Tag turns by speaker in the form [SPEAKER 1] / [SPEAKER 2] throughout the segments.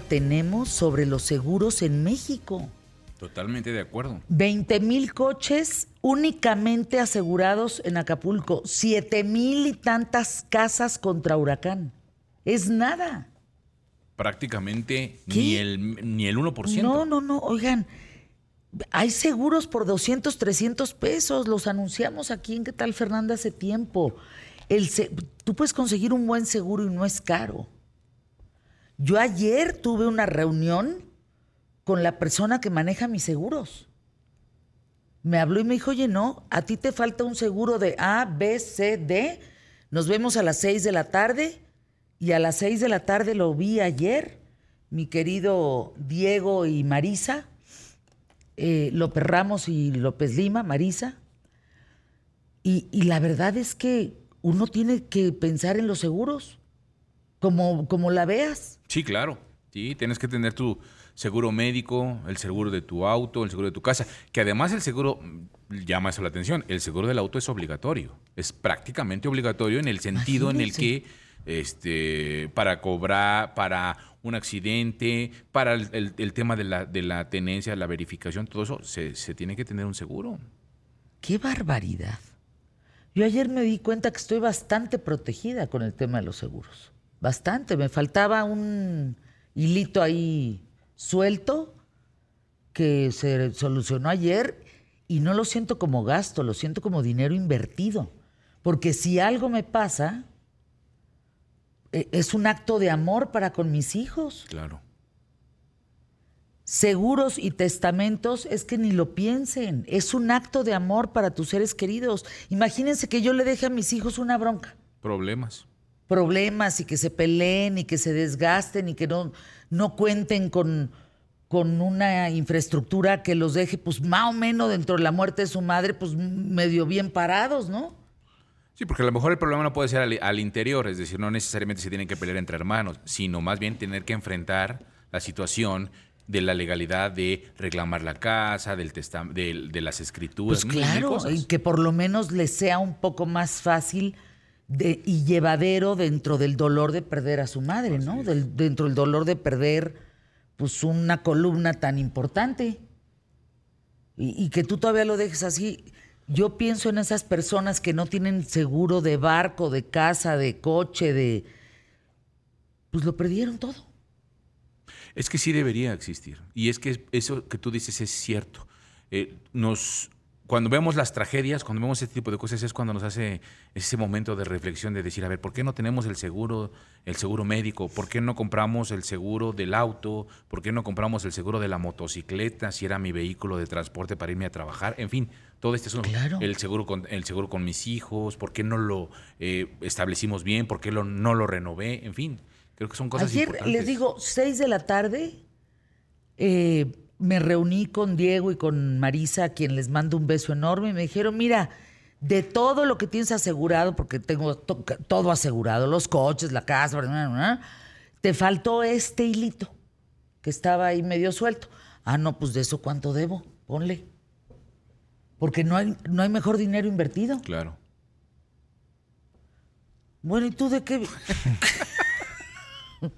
[SPEAKER 1] tenemos sobre los seguros en México.
[SPEAKER 2] Totalmente de acuerdo.
[SPEAKER 1] 20 mil coches únicamente asegurados en Acapulco, 7 mil y tantas casas contra huracán. Es nada.
[SPEAKER 2] Prácticamente ni el, ni el 1%.
[SPEAKER 1] No, no, no, oigan, hay seguros por 200, 300 pesos, los anunciamos aquí en ¿Qué tal Fernanda hace tiempo? El tú puedes conseguir un buen seguro y no es caro. Yo ayer tuve una reunión con la persona que maneja mis seguros. Me habló y me dijo, oye, no, a ti te falta un seguro de A, B, C, D. Nos vemos a las 6 de la tarde y a las 6 de la tarde lo vi ayer, mi querido Diego y Marisa, eh, López Ramos y López Lima, Marisa. Y, y, la verdad es que uno tiene que pensar en los seguros, como, como la veas.
[SPEAKER 2] Sí, claro. Sí, tienes que tener tu seguro médico, el seguro de tu auto, el seguro de tu casa, que además el seguro, mm, llama eso la atención, el seguro del auto es obligatorio, es prácticamente obligatorio en el sentido en el que este, para cobrar, para un accidente, para el, tema de la, de la, tenencia, la verificación, todo eso, se, se tiene que tener un seguro.
[SPEAKER 1] ¡Qué barbaridad! Yo ayer me di cuenta que estoy bastante protegida con el tema de los seguros. Bastante. Me faltaba un hilito ahí suelto que se solucionó ayer y no lo siento como gasto, lo siento como dinero invertido. Porque si algo me pasa, e, es un acto de amor para con mis hijos.
[SPEAKER 2] Claro.
[SPEAKER 1] Seguros y testamentos es que ni lo piensen. Es un acto de amor para tus seres queridos. Imagínense que yo le deje a mis hijos una bronca.
[SPEAKER 2] Problemas.
[SPEAKER 1] Problemas y que se peleen y que se desgasten y que no, no cuenten con, con una infraestructura que los deje, pues más o menos dentro de la muerte de su madre, pues medio bien parados, ¿no?
[SPEAKER 2] Sí, porque a lo mejor el problema no puede ser al, interior, es decir, no necesariamente se tienen que pelear entre hermanos, sino más bien tener que enfrentar la situación de la legalidad de reclamar la casa, del de, de, las escrituras.
[SPEAKER 1] Pues claro, y que por lo menos les sea un poco más fácil de, y llevadero dentro del dolor de perder a su madre, ¿no? Del, dentro del dolor de perder pues una columna tan importante. Y, y que tú todavía lo dejes así yo pienso en esas personas que no tienen seguro de barco, de casa, de coche, de... Pues lo perdieron todo.
[SPEAKER 2] Es que sí debería existir. Y es que eso que tú dices es cierto. Eh, nos cuando vemos las tragedias, cuando vemos este tipo de cosas, es cuando nos hace ese momento de reflexión de decir, a ver, ¿por qué no tenemos el seguro, el seguro médico? ¿Por qué no compramos el seguro del auto? ¿Por qué no compramos el seguro de la motocicleta si era mi vehículo de transporte para irme a trabajar? En fin, todo este es el seguro con el seguro con mis hijos, ¿por qué no lo eh, establecimos bien? ¿Por qué lo, no lo renové? En fin, creo que son cosas
[SPEAKER 1] Ayer les digo, seis de la tarde, eh, me reuní con Diego y con Marisa, a quien les mando un beso enorme, y me dijeron, mira, de todo lo que tienes asegurado, porque tengo todo asegurado, los coches, la casa, te faltó este hilito que estaba ahí medio suelto. Ah, no, pues de eso cuánto debo, ponle. Porque no hay, no hay mejor dinero invertido.
[SPEAKER 2] Claro.
[SPEAKER 1] Bueno, ¿y tú de qué?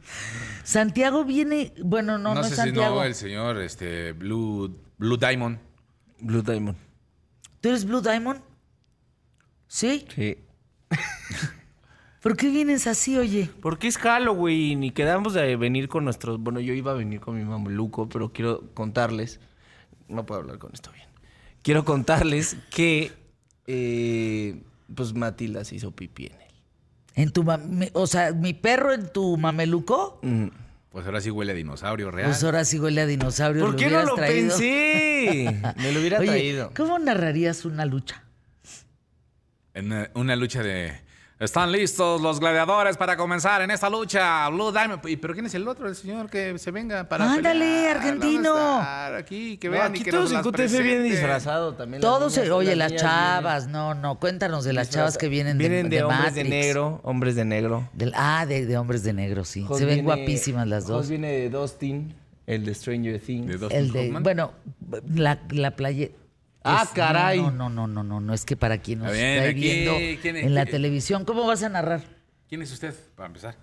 [SPEAKER 1] Santiago viene, bueno, no, no, no sé Santiago.
[SPEAKER 2] Si no, el señor este, Blue, Blue Diamond.
[SPEAKER 3] Blue Diamond.
[SPEAKER 1] ¿Tú eres Blue Diamond? ¿Sí?
[SPEAKER 3] Sí.
[SPEAKER 1] ¿Por qué vienes así, oye?
[SPEAKER 3] Porque es Halloween y quedamos de venir con nuestros... Bueno, yo iba a venir con mi mameluco, pero quiero contarles... No puedo hablar con esto bien. Quiero contarles que... Eh, pues Matilda se hizo pipí en
[SPEAKER 1] tu o sea, mi perro en tu mameluco.
[SPEAKER 2] Pues ahora sí huele a dinosaurio real.
[SPEAKER 1] Pues ahora sí huele a dinosaurio.
[SPEAKER 3] ¿Por qué no lo pensé? Me lo hubiera traído.
[SPEAKER 1] ¿Cómo narrarías una lucha?
[SPEAKER 2] En una lucha de están listos los gladiadores para comenzar en esta lucha. Blue Diamond. ¿Pero quién es el otro? El señor que se venga para.
[SPEAKER 1] ¡Ándale, argentino!
[SPEAKER 2] Aquí, que vean
[SPEAKER 3] aquí
[SPEAKER 2] y que
[SPEAKER 3] todos
[SPEAKER 2] en
[SPEAKER 3] QTF vienen disfrazados también.
[SPEAKER 1] Todos, oye, las, chavas, no, no, cuéntanos de las chavas que vienen,
[SPEAKER 3] de Vienen de,
[SPEAKER 1] hombres
[SPEAKER 3] de negro, hombres de negro.
[SPEAKER 1] ah, de, hombres de negro, sí. se ven guapísimas las dos.
[SPEAKER 3] viene de Dustin, el de Stranger Things.
[SPEAKER 1] el de, bueno, la, la playa
[SPEAKER 3] Ah, caray.
[SPEAKER 1] No, no, no, no, no, no, es que para quien nos está viendo en la televisión, ¿cómo vas a narrar?
[SPEAKER 2] ¿Quién es usted, para empezar?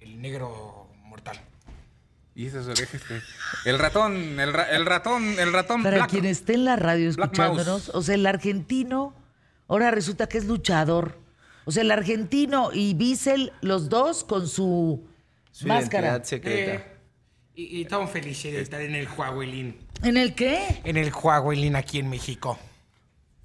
[SPEAKER 4] El, negro mortal.
[SPEAKER 2] Y esas orejas que... El ratón, el, ra- el ratón, el ratón
[SPEAKER 1] Para
[SPEAKER 2] Black-
[SPEAKER 1] quien esté en la radio escuchándonos, o sea, el argentino ahora resulta que es luchador. O sea, el argentino y Bissell, los dos con su,
[SPEAKER 3] Su
[SPEAKER 1] máscara.
[SPEAKER 3] identidad secreta.
[SPEAKER 4] Eh, y, y estamos felices de estar en el Huawei
[SPEAKER 1] ¿En el qué?
[SPEAKER 4] En el Huawei aquí en México.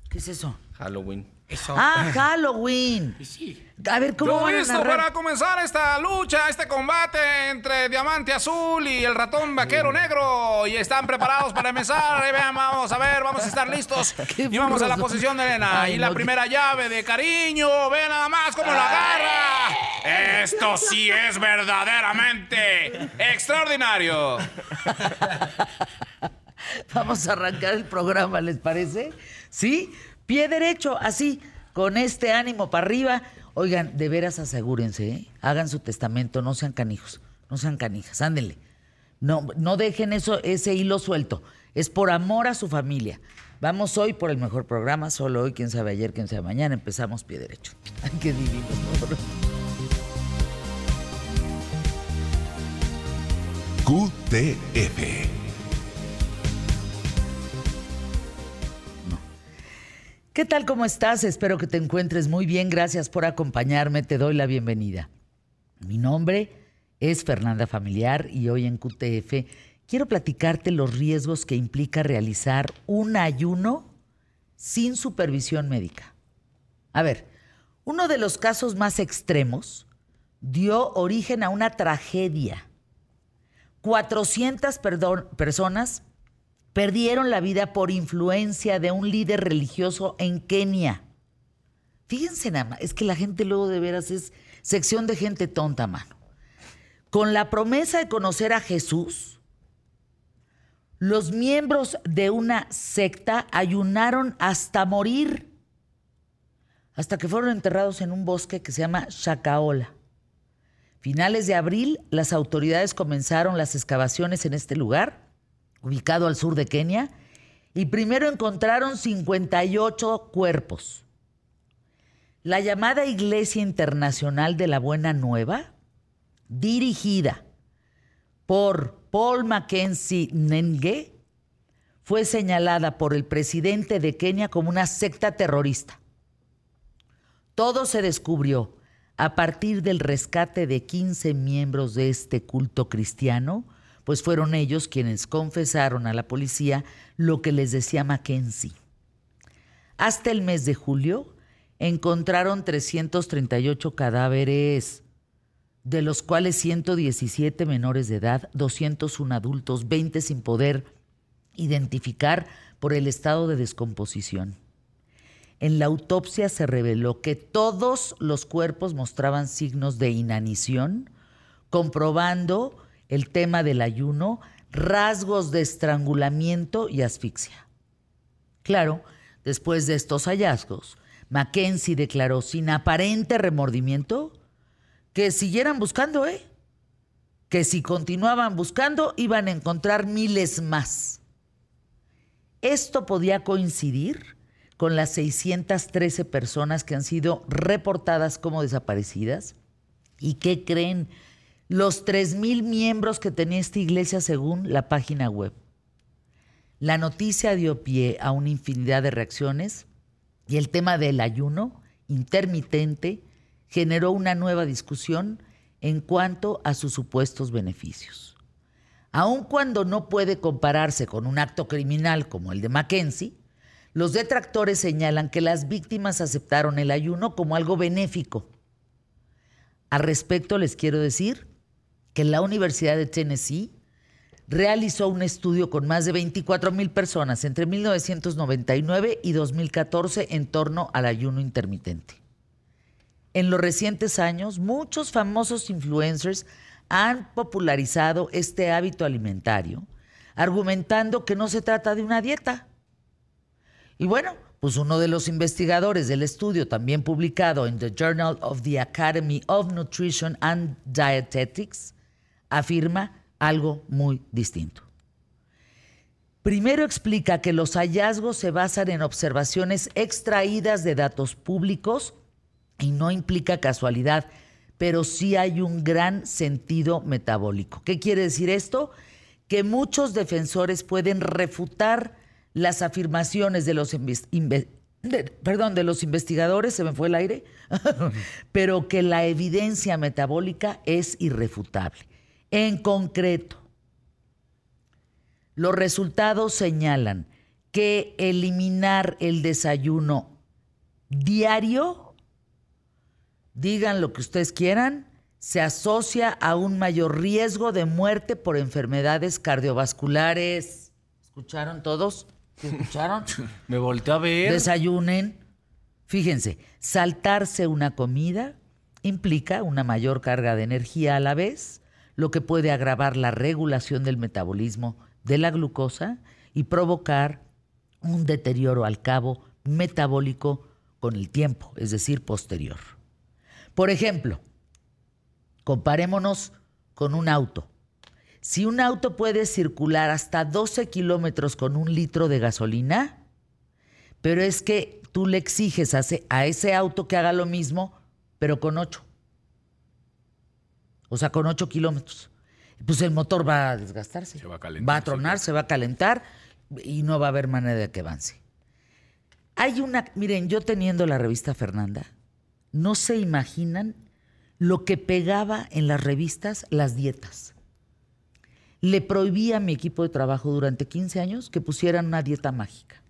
[SPEAKER 1] ¿Qué es eso?
[SPEAKER 3] Halloween.
[SPEAKER 4] Eso.
[SPEAKER 1] Ah, Halloween.
[SPEAKER 4] Sí.
[SPEAKER 1] A ver, ¿cómo
[SPEAKER 2] Yo
[SPEAKER 1] van a
[SPEAKER 2] listo
[SPEAKER 1] narrar?
[SPEAKER 2] para comenzar esta lucha, este combate entre Diamante Azul y el ratón vaquero negro. Y están preparados para empezar. Vean, vamos a ver, vamos a estar listos.
[SPEAKER 1] Qué
[SPEAKER 2] Y vamos a la posición de Elena.
[SPEAKER 1] Ay,
[SPEAKER 2] y la
[SPEAKER 1] no,
[SPEAKER 2] primera llave de cariño. Ve nada más cómo lo agarra. Esto sí es verdaderamente extraordinario.
[SPEAKER 1] Vamos a arrancar el programa, ¿les parece? ¿Sí? Pie derecho, así, con este ánimo para arriba. Oigan, de veras asegúrense, ¿eh? hagan su testamento, no sean canijos, no sean canijas, ándenle. No, no dejen eso, ese hilo suelto. Es por amor a su familia. Vamos hoy por el mejor programa, solo hoy, quién sabe ayer, quién sabe mañana, empezamos pie derecho. Ay, qué divino.
[SPEAKER 5] QTF.
[SPEAKER 1] ¿Qué tal? ¿Cómo estás? Espero que te encuentres muy bien. Gracias por acompañarme. Te doy la bienvenida. Mi nombre es Fernanda Familiar y hoy en QTF quiero platicarte los riesgos que implica realizar un ayuno sin supervisión médica. A ver, uno de los casos más extremos dio origen a una tragedia. 400 perdón- personas perdieron la vida por influencia de un líder religioso en Kenia. Fíjense nada más, es que la gente luego de veras es sección de gente tonta, mano. Con la promesa de conocer a Jesús, los miembros de una secta ayunaron hasta morir, hasta que fueron enterrados en un bosque que se llama Shakaola. Finales de abril, las autoridades comenzaron las excavaciones en este lugar, ubicado al sur de Kenia, y primero encontraron 58 cuerpos. La llamada Iglesia Internacional de la Buena Nueva, dirigida por Paul Mackenzie Nenge, fue señalada por el presidente de Kenia como una secta terrorista. Todo se descubrió a partir del rescate de 15 miembros de este culto cristiano, pues fueron ellos quienes confesaron a la policía lo que les decía Mackenzie. Hasta el mes de julio encontraron 338 cadáveres, de los cuales 117 menores de edad, 201 adultos, 20 sin poder identificar por el estado de descomposición. En la autopsia se reveló que todos los cuerpos mostraban signos de inanición, comprobando el tema del ayuno, rasgos de estrangulamiento y asfixia. Claro, después de estos hallazgos, Mackenzie declaró sin aparente remordimiento que siguieran buscando, ¿eh? Que si continuaban buscando iban a encontrar miles más. Esto podía coincidir con las 613 personas que han sido reportadas como desaparecidas. ¿Y qué creen? Los 3.000 miembros que tenía esta iglesia según la página web. La noticia dio pie a una infinidad de reacciones y el tema del ayuno intermitente generó una nueva discusión en cuanto a sus supuestos beneficios. Aun cuando no puede compararse con un acto criminal como el de Mackenzie, los detractores señalan que las víctimas aceptaron el ayuno como algo benéfico. Al respecto les quiero decir que la Universidad de Tennessee realizó un estudio con más de 24 mil personas entre 1999 y 2014 en torno al ayuno intermitente. En los recientes años, muchos famosos influencers han popularizado este hábito alimentario, argumentando que no se trata de una dieta. Y bueno, pues uno de los investigadores del estudio, también publicado en The Journal of the Academy of Nutrition and Dietetics, afirma algo muy distinto. Primero explica que los hallazgos se basan en observaciones extraídas de datos públicos y no implica casualidad, pero sí hay un gran sentido metabólico. ¿Qué quiere decir esto? Que muchos defensores pueden refutar las afirmaciones de los, perdón, de los investigadores, se me fue el aire, pero que la evidencia metabólica es irrefutable. En concreto, los resultados señalan que eliminar el desayuno diario, digan lo que ustedes quieran, se asocia a un mayor riesgo de muerte por enfermedades cardiovasculares. ¿Escucharon todos? ¿Escucharon?
[SPEAKER 3] Me volteó a ver.
[SPEAKER 1] Desayunen. Fíjense, saltarse una comida implica una mayor carga de energía a la vez, lo que puede agravar la regulación del metabolismo de la glucosa y provocar un deterioro al cabo metabólico con el tiempo, es decir, posterior. Por ejemplo, comparémonos con un auto. Si un auto puede circular hasta 12 kilómetros con un litro de gasolina, pero es que tú le exiges a ese, auto que haga lo mismo, pero con 8. O sea, con 8 kilómetros. Pues el motor va a desgastarse.
[SPEAKER 2] Se va a calentar.
[SPEAKER 1] Va a tronar, se va a calentar y no va a haber manera de que avance. Hay una, miren, yo teniendo la revista Fernanda, no se imaginan lo que pegaba en las revistas las dietas. Le prohibí a mi equipo de trabajo durante 15 años que pusieran una dieta mágica.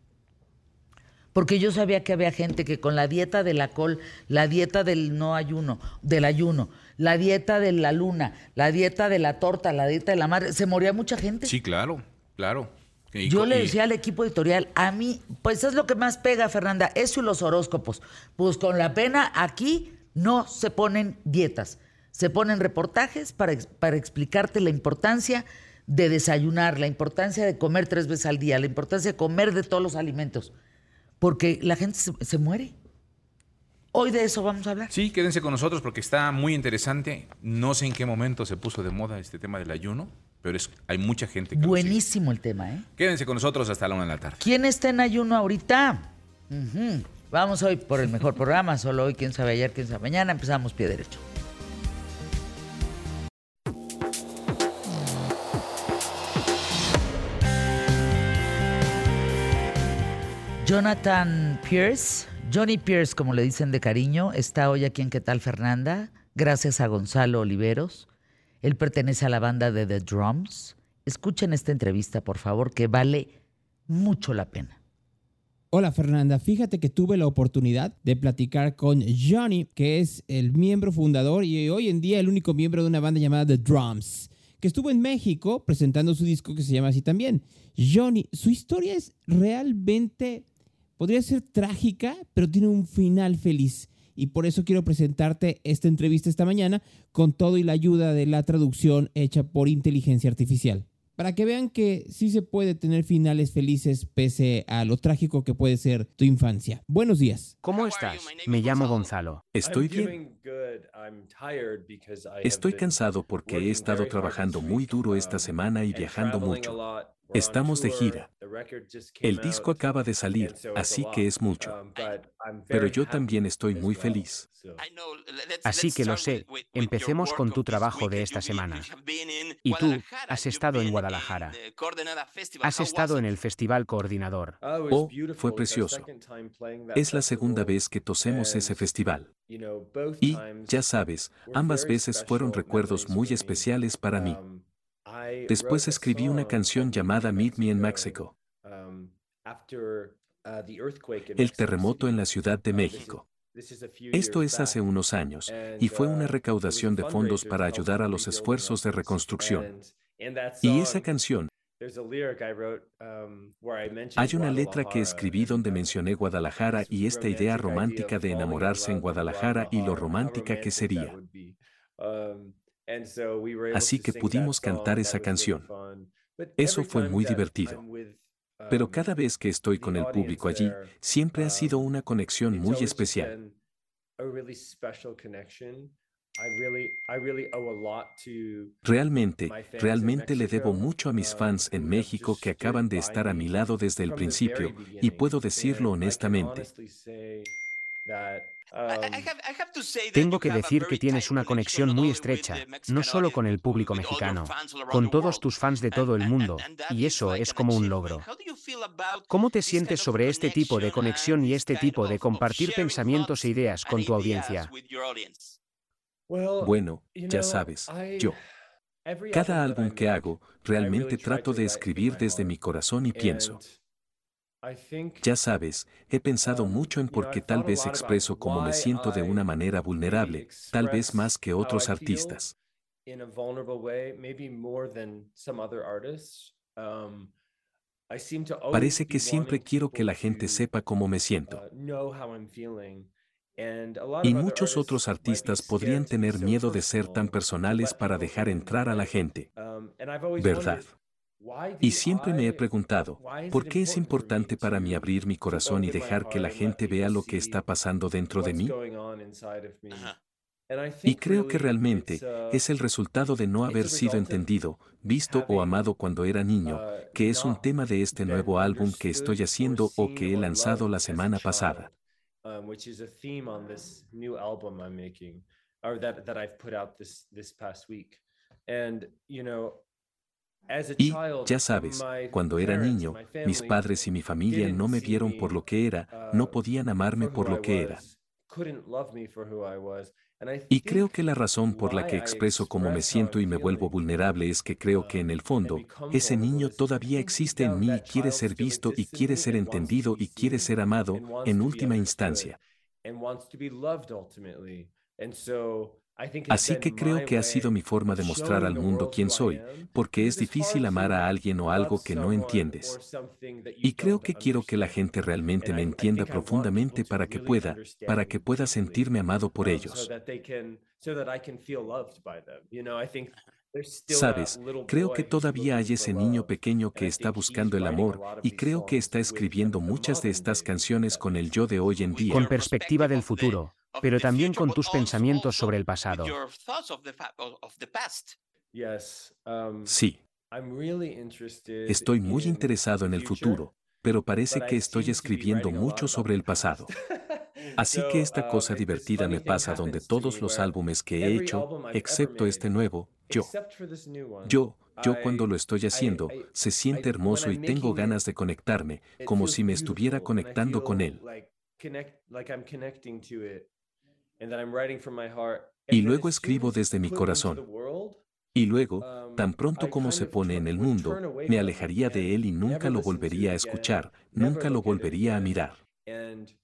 [SPEAKER 1] Porque yo sabía que había gente que con la dieta de la col, la dieta del no ayuno, del ayuno, la dieta de la luna, la dieta de la torta, la dieta de la madre, se moría mucha gente.
[SPEAKER 2] Sí, claro, claro.
[SPEAKER 1] Yo le decía al equipo editorial, a mí, pues es lo que más pega, Fernanda, eso y los horóscopos. Pues con la pena, aquí no se ponen dietas, se ponen reportajes para, para explicarte la importancia de desayunar, la importancia de comer tres veces al día, la importancia de comer de todos los alimentos, porque la gente se muere. Hoy de eso vamos a hablar.
[SPEAKER 2] Sí, quédense con nosotros porque está muy interesante. No sé en qué momento se puso de moda este tema del ayuno, pero es, hay mucha gente que
[SPEAKER 1] Buenísimo el tema, ¿eh?
[SPEAKER 2] Quédense con nosotros hasta la una de la tarde.
[SPEAKER 1] ¿Quién está en ayuno ahorita? Vamos hoy por el mejor programa. Solo hoy, quién sabe ayer, quién sabe mañana. Empezamos pie derecho. Jonathan Pierce Johnny Pierce, como le dicen de cariño, está hoy aquí en ¿Qué tal Fernanda? Gracias a Gonzalo Oliveros. Él pertenece a la banda de The Drums. Escuchen esta entrevista, por favor, que vale mucho la pena.
[SPEAKER 5] Hola Fernanda, fíjate que tuve la oportunidad de platicar con Johnny, que es el miembro fundador y hoy en día el único miembro de una banda llamada The Drums, que estuvo en México presentando su disco que se llama así también. Johnny, su historia es realmente podría ser trágica, pero tiene un final feliz. Y por eso quiero presentarte esta entrevista esta mañana con todo y la ayuda de la traducción hecha por inteligencia artificial. Para que vean que sí se puede tener finales felices pese a lo trágico que puede ser tu infancia. Buenos días.
[SPEAKER 6] ¿Cómo estás? Me llamo Gonzalo.
[SPEAKER 7] Estoy bien. Estoy cansado porque he estado trabajando muy duro esta semana y viajando mucho. Estamos de gira. El disco acaba de salir, así que es mucho. Um, Pero yo también estoy muy feliz.
[SPEAKER 6] Así que lo sé. Empecemos con tu trabajo de esta semana. Y tú has estado en Guadalajara. Has estado en el Festival Coordinador.
[SPEAKER 7] Oh, fue precioso. Es la segunda vez que tosemos ese festival. Y, ya sabes, ambas veces fueron recuerdos muy especiales para mí. Después escribí una canción llamada Meet Me in Mexico. El terremoto en la Ciudad de México. Esto es hace unos años y fue una recaudación de fondos para ayudar a los esfuerzos de reconstrucción. Y esa canción, hay una letra que escribí donde mencioné Guadalajara y esta idea romántica de enamorarse en Guadalajara y lo romántica que sería. Así que pudimos cantar esa canción. Eso fue muy divertido. Pero um, cada vez que estoy con el público allí, siempre ha sido um, una conexión muy especial. Realmente, realmente le debo mucho a mis um, fans en México que acaban de estar a mi lado desde el principio, y puedo decirlo honestamente.
[SPEAKER 6] Tengo que decir que tienes una conexión muy estrecha, no solo con el público mexicano, con todos tus fans de todo el mundo, y eso es como un logro. ¿Cómo te sientes sobre este tipo de conexión y este tipo de compartir pensamientos e ideas con tu audiencia?
[SPEAKER 7] Bueno, ya sabes, yo. Cada álbum que hago, realmente trato de escribir desde mi corazón y pienso. Ya sabes, he pensado mucho en por qué tal vez expreso cómo me siento de una manera vulnerable, tal vez más que otros artistas. Parece que siempre quiero que la gente sepa cómo me siento. Y muchos otros artistas podrían tener miedo de ser tan personales para dejar entrar a la gente. ¿Verdad? Y siempre me he preguntado, ¿por qué es importante para mí abrir mi corazón y dejar que la gente vea lo que está pasando dentro de mí? Y creo que realmente es el resultado de no haber sido entendido, visto o amado cuando era niño, que es un tema de este nuevo álbum que estoy haciendo o que he lanzado la semana pasada. Y, ya sabes, cuando era niño, mis padres y mi familia no me vieron por lo que era, no podían amarme por lo que era. Y creo que la razón por la que expreso cómo me siento y me vuelvo vulnerable es que creo que en el fondo, ese niño todavía existe en mí y quiere ser visto y quiere ser entendido y quiere ser amado, en última instancia. Así que creo que ha sido mi forma de mostrar al mundo quién soy, porque es difícil amar a alguien o algo que no entiendes. Y creo que quiero que la gente realmente me entienda profundamente para que pueda, para que pueda sentirme amado por ellos. Sabes, creo que todavía hay ese niño pequeño que está buscando el amor y creo que está escribiendo muchas de estas canciones con el yo de hoy en día.
[SPEAKER 6] Con perspectiva del futuro pero también con tus pensamientos sobre el pasado.
[SPEAKER 7] Um, sí. Estoy muy interesado en el futuro, pero parece que estoy escribiendo mucho sobre el pasado. Así que esta cosa divertida me pasa donde todos los álbumes que he hecho, excepto este nuevo, yo. Yo, yo cuando lo estoy haciendo, se siente hermoso y tengo ganas de conectarme, como si me estuviera conectando con él. Y luego escribo desde mi corazón. Y luego, tan pronto como se pone en el mundo, me alejaría de él y nunca lo volvería a escuchar, nunca lo volvería a mirar.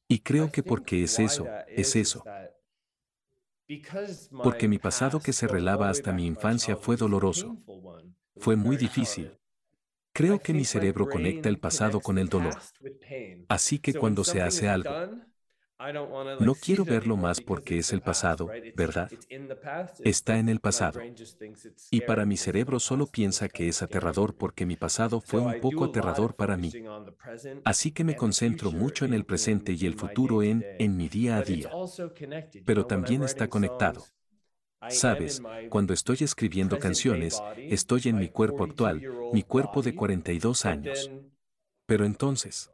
[SPEAKER 7] Y creo que porque es eso, es eso. Porque mi pasado que se relava hasta mi infancia fue doloroso. Fue muy difícil. Creo que mi cerebro conecta el pasado con el dolor. Así que cuando se hace algo, no quiero verlo más porque es el pasado, ¿verdad? Está en el pasado. Y para mi cerebro solo piensa que es aterrador porque mi pasado fue un poco aterrador para mí. Así que me concentro mucho en el presente y el futuro en, en mi día a día. Pero también está conectado. Sabes, cuando estoy escribiendo canciones, estoy en mi cuerpo actual, mi cuerpo de 42 años. Pero entonces,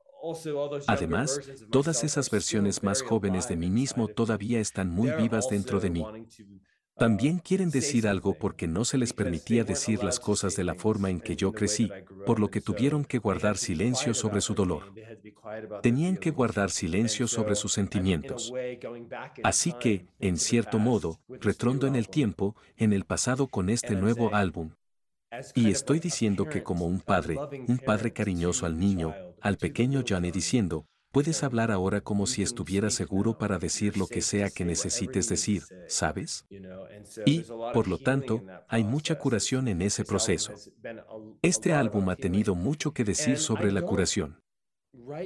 [SPEAKER 7] Además, todas esas versiones más jóvenes de mí mismo todavía están muy vivas dentro de mí.
[SPEAKER 1] Uh,
[SPEAKER 7] También quieren decir algo porque no se les permitía decir las cosas de la forma en que yo crecí, por lo que tuvieron que guardar silencio sobre su dolor. Tenían que guardar silencio sobre sus sentimientos. Así que, en cierto modo, retrondo en el tiempo, en el pasado con este nuevo álbum. Y estoy diciendo que como un padre, un padre cariñoso al niño, al pequeño Johnny diciendo, puedes hablar ahora como si estuviera seguro para decir lo que sea que necesites decir, ¿sabes? Y, por lo tanto, hay mucha curación en ese proceso. Este álbum ha tenido mucho que decir sobre la curación.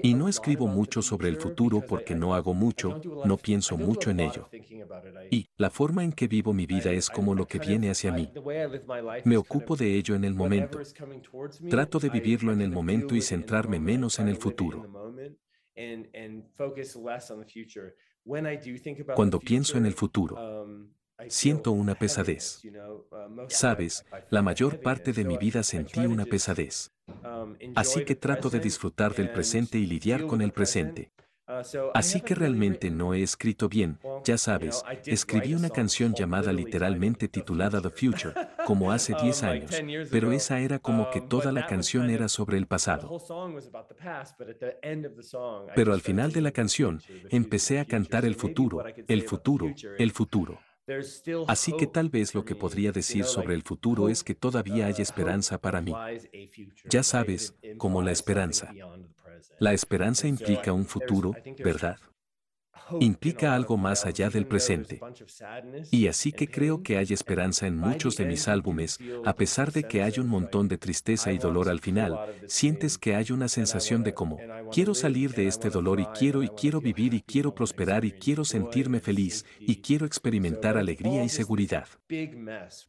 [SPEAKER 7] Y no escribo mucho sobre el futuro porque no hago mucho, no pienso mucho en ello. Y la forma en que vivo mi vida es como lo que viene hacia mí. Me ocupo de ello en el momento. Trato de vivirlo en el momento y centrarme menos en el futuro. Cuando pienso en el futuro, siento una pesadez. Sabes, la mayor parte de mi vida sentí una pesadez. Así que trato de disfrutar del presente y lidiar con el presente. Así que realmente no he escrito bien, ya sabes, escribí una canción llamada literalmente titulada The Future, como hace 10 años, pero esa era como que toda la canción era sobre el pasado. Pero al final de la canción, empecé a cantar el futuro, el futuro, el futuro. Así que tal vez lo que podría decir sobre el futuro es que todavía hay esperanza para mí. Ya sabes, como la esperanza. La esperanza implica un futuro, ¿verdad? Implica algo más allá del presente. Y así que creo que hay esperanza en muchos de mis álbumes, a pesar de que hay un montón de tristeza y dolor al final, sientes que hay una sensación de como, quiero salir de este dolor y quiero y quiero vivir y quiero prosperar y quiero sentirme feliz y quiero experimentar alegría y seguridad.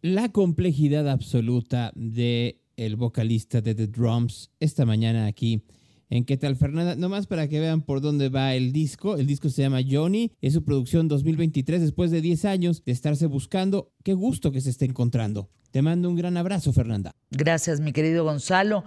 [SPEAKER 5] La complejidad absoluta de el vocalista de The Drums esta mañana aquí en qué tal Fernanda. Nomás para que vean por dónde va el disco. El disco se llama Johnny. Es su producción 2023 después de 10 años de estarse buscando. Qué gusto que se esté encontrando. Te mando un gran abrazo, Fernanda.
[SPEAKER 1] Gracias, mi querido Gonzalo.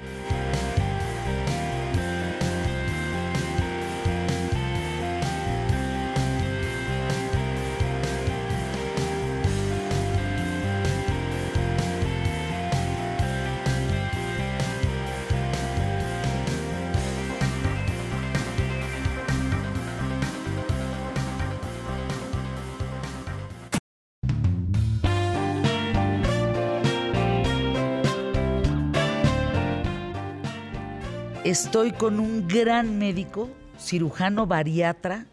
[SPEAKER 1] Estoy con un gran médico, cirujano bariatra,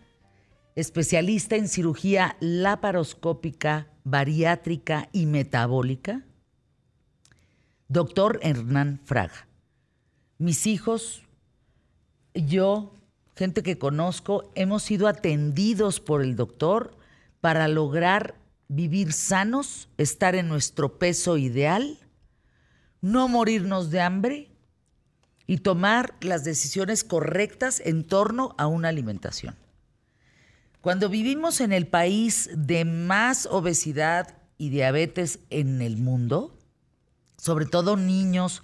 [SPEAKER 1] especialista en cirugía laparoscópica, bariátrica y metabólica, doctor Hernán Fraga. Mis hijos, yo, gente que conozco, hemos sido atendidos por el doctor para lograr vivir sanos, estar en nuestro peso ideal, no morirnos de hambre y tomar las decisiones correctas en torno a una alimentación. Cuando vivimos en el país de más obesidad y diabetes en el mundo, sobre todo niños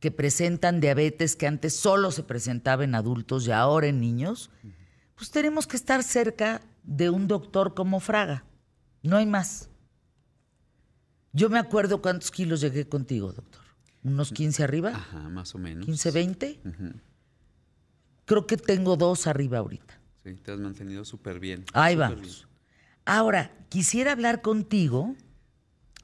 [SPEAKER 1] que presentan diabetes que antes solo se presentaba en adultos y ahora en niños, pues tenemos que estar cerca de un doctor como Fraga. No hay más. Yo me acuerdo cuántos kilos llegué contigo, doctor unos 15 arriba.
[SPEAKER 8] Ajá, más o menos.
[SPEAKER 1] 15, 20. Creo que tengo dos arriba ahorita.
[SPEAKER 8] Sí, te has mantenido súper bien.
[SPEAKER 1] Ahí vamos. Ahora, quisiera hablar contigo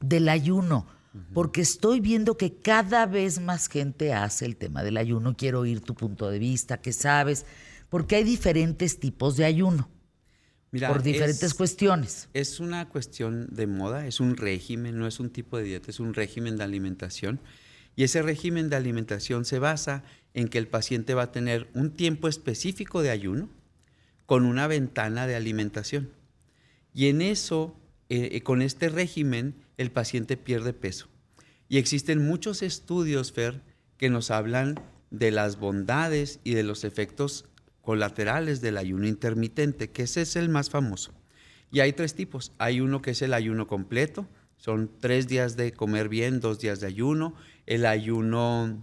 [SPEAKER 1] del ayuno, porque estoy viendo que cada vez más gente hace el tema del ayuno. Quiero oír tu punto de vista, qué sabes, porque hay diferentes tipos de ayuno. Mira, por diferentes cuestiones.
[SPEAKER 8] Es una cuestión de moda, es un régimen, no es un tipo de dieta, es un régimen de alimentación y ese régimen de alimentación se basa en que el paciente va a tener un tiempo específico de ayuno con una ventana de alimentación. Y en eso, eh, eh, con este régimen, el paciente pierde peso. Y existen muchos estudios, Fer, que nos hablan de las bondades y de los efectos colaterales del ayuno intermitente, que ese es el más famoso. Y hay tres tipos. Hay uno que es el ayuno completo, son tres días de comer bien, dos días de ayuno. El ayuno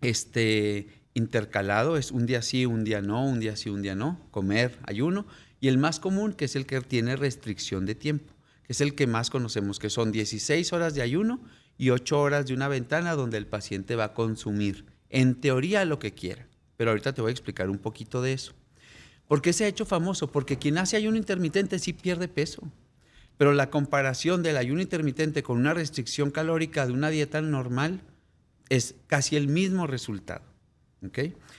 [SPEAKER 8] este, intercalado es un día sí, un día no, un día sí, un día no, comer, ayuno. Y el más común, que es el que tiene restricción de tiempo, que es el que más conocemos, que son 16 horas de ayuno y 8 horas de una ventana donde el paciente va a consumir, en teoría, lo que quiera. Pero ahorita te voy a explicar un poquito de eso. ¿Por qué se ha hecho famoso? Porque quien hace ayuno intermitente sí pierde peso. Pero la comparación del ayuno intermitente con una restricción calórica de una dieta normal es casi el mismo resultado.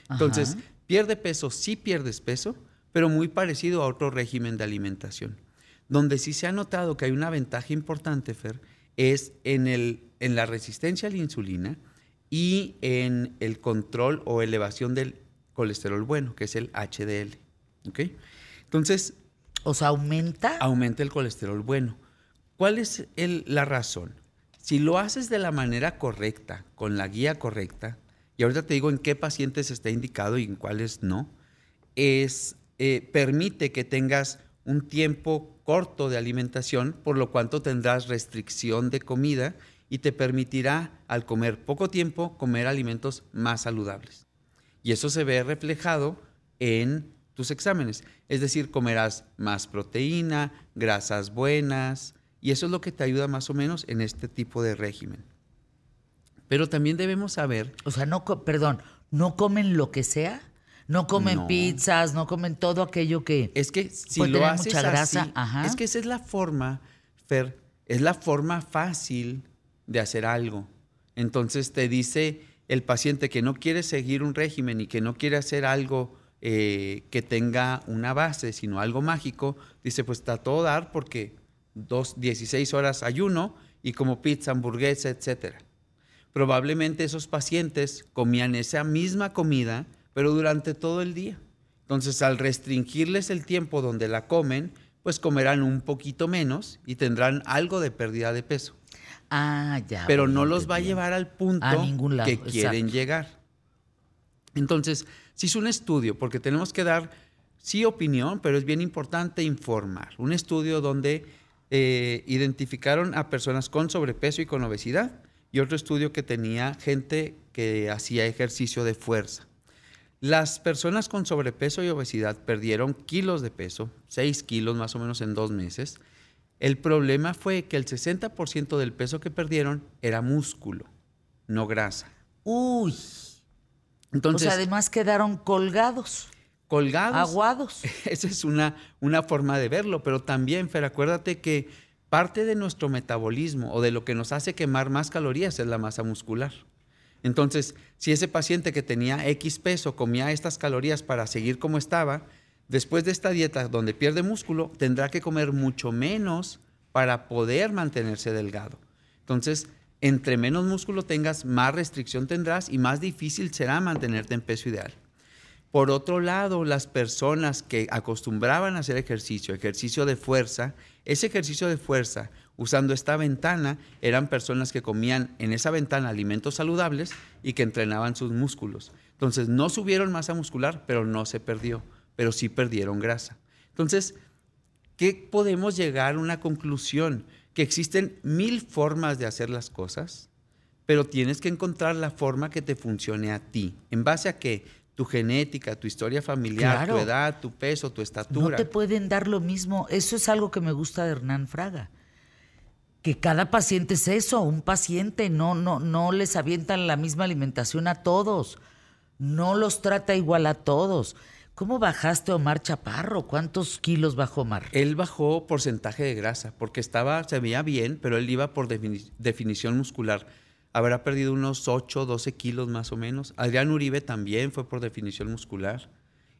[SPEAKER 8] Entonces, pierde peso, sí pierdes peso, pero muy parecido a otro régimen de alimentación. Donde sí se ha notado que hay una ventaja importante, Fer, es en, el, en la resistencia a la insulina y en el control o elevación del colesterol bueno, que es el HDL. Entonces,
[SPEAKER 1] o aumenta.
[SPEAKER 8] Aumenta el colesterol bueno. ¿Cuál es la razón? Si lo haces de la manera correcta, con la guía correcta, y ahorita te digo en qué pacientes está indicado y en cuáles no, es, eh, permite que tengas un tiempo corto de alimentación, por lo cuanto tendrás restricción de comida y te permitirá, al comer poco tiempo, comer alimentos más saludables. Y eso se ve reflejado en tus exámenes. Es decir, comerás más proteína, grasas buenas, y eso es lo que te ayuda más o menos en este tipo de régimen. Pero también debemos saber...
[SPEAKER 1] O sea, no, perdón, ¿no comen lo que sea? No comen pizzas, no comen todo aquello que...
[SPEAKER 8] Es que si lo haces mucha grasa, así, es que esa es la forma, Fer, es la forma fácil de hacer algo. Entonces te dice el paciente que no quiere seguir un régimen y que no quiere hacer algo eh, que tenga una base, sino algo mágico, dice, pues está todo dar porque dos, 16 horas ayuno y como pizza, hamburguesa, etc. Probablemente esos pacientes comían esa misma comida, pero durante todo el día. Entonces, al restringirles el tiempo donde la comen, pues comerán un poquito menos y tendrán algo de pérdida de peso.
[SPEAKER 1] Ah, ya.
[SPEAKER 8] Pero no los va a llevar al punto que quieren llegar. Entonces, se hizo un estudio, porque tenemos que dar, sí, opinión, pero es bien importante informar. Un estudio donde eh, identificaron a personas con sobrepeso y con obesidad, y otro estudio que tenía gente que hacía ejercicio de fuerza. Las personas con sobrepeso y obesidad perdieron kilos de peso, 6 kilos más o menos en dos meses. El problema fue que el 60% del peso que perdieron era músculo, no grasa.
[SPEAKER 1] Uy. Entonces, además quedaron colgados.
[SPEAKER 8] Colgados.
[SPEAKER 1] Aguados.
[SPEAKER 8] Esa es una, una forma de verlo, pero también, Fer, acuérdate que parte de nuestro metabolismo o de lo que nos hace quemar más calorías es la masa muscular. Entonces, si ese paciente que tenía X peso comía estas calorías para seguir como estaba, después de esta dieta donde pierde músculo, tendrá que comer mucho menos para poder mantenerse delgado. Entonces, entre menos músculo tengas, más restricción tendrás y más difícil será mantenerte en peso ideal. Por otro lado, las personas que acostumbraban a hacer ejercicio, ejercicio de fuerza, ese ejercicio de fuerza usando esta ventana eran personas que comían en esa ventana alimentos saludables y que entrenaban sus músculos. Entonces no subieron masa muscular, pero no se perdió, pero sí perdieron grasa. Entonces, ¿qué podemos llegar a una conclusión? Que existen mil formas de hacer las cosas, pero tienes que encontrar la forma que te funcione a ti. ¿En base a qué? Tu genética, tu historia familiar, tu edad, tu peso, tu estatura.
[SPEAKER 1] No te pueden dar lo mismo. Eso es algo que me gusta de Hernán Fraga. Que cada paciente es eso, un paciente, no, no, no les avientan la misma alimentación a todos, no los trata igual a todos. ¿Cómo bajaste Omar Chaparro? ¿Cuántos kilos bajó Omar?
[SPEAKER 8] Él bajó porcentaje de grasa, porque estaba, se veía bien, pero él iba por definición muscular. Habrá perdido unos 8, 12 kilos más o menos. Adrián Uribe también fue por definición muscular.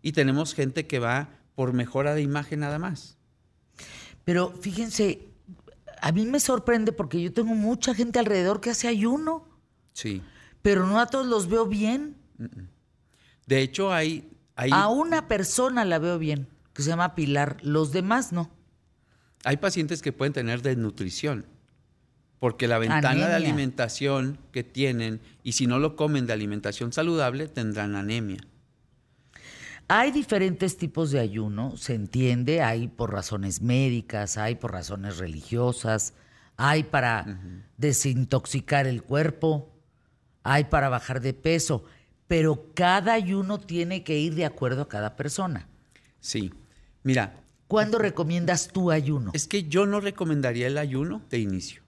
[SPEAKER 8] Y tenemos gente que va por mejora de imagen nada más.
[SPEAKER 1] Pero fíjense, a mí me sorprende porque yo tengo mucha gente alrededor que hace ayuno.
[SPEAKER 8] Sí.
[SPEAKER 1] Pero no a todos los veo bien.
[SPEAKER 8] De hecho, hay
[SPEAKER 1] a una persona la veo bien, que se llama Pilar, los demás no.
[SPEAKER 8] Hay pacientes que pueden tener desnutrición, porque la ventana de alimentación que tienen, y si no lo comen de alimentación saludable, tendrán anemia.
[SPEAKER 1] Hay diferentes tipos de ayuno, se entiende, hay por razones médicas, hay por razones religiosas, hay para desintoxicar el cuerpo, hay para bajar de peso pero cada ayuno tiene que ir de acuerdo a cada persona.
[SPEAKER 8] Sí. Mira.
[SPEAKER 1] ¿Cuándo recomiendas tu ayuno?
[SPEAKER 8] Es que yo no recomendaría el ayuno de inicio.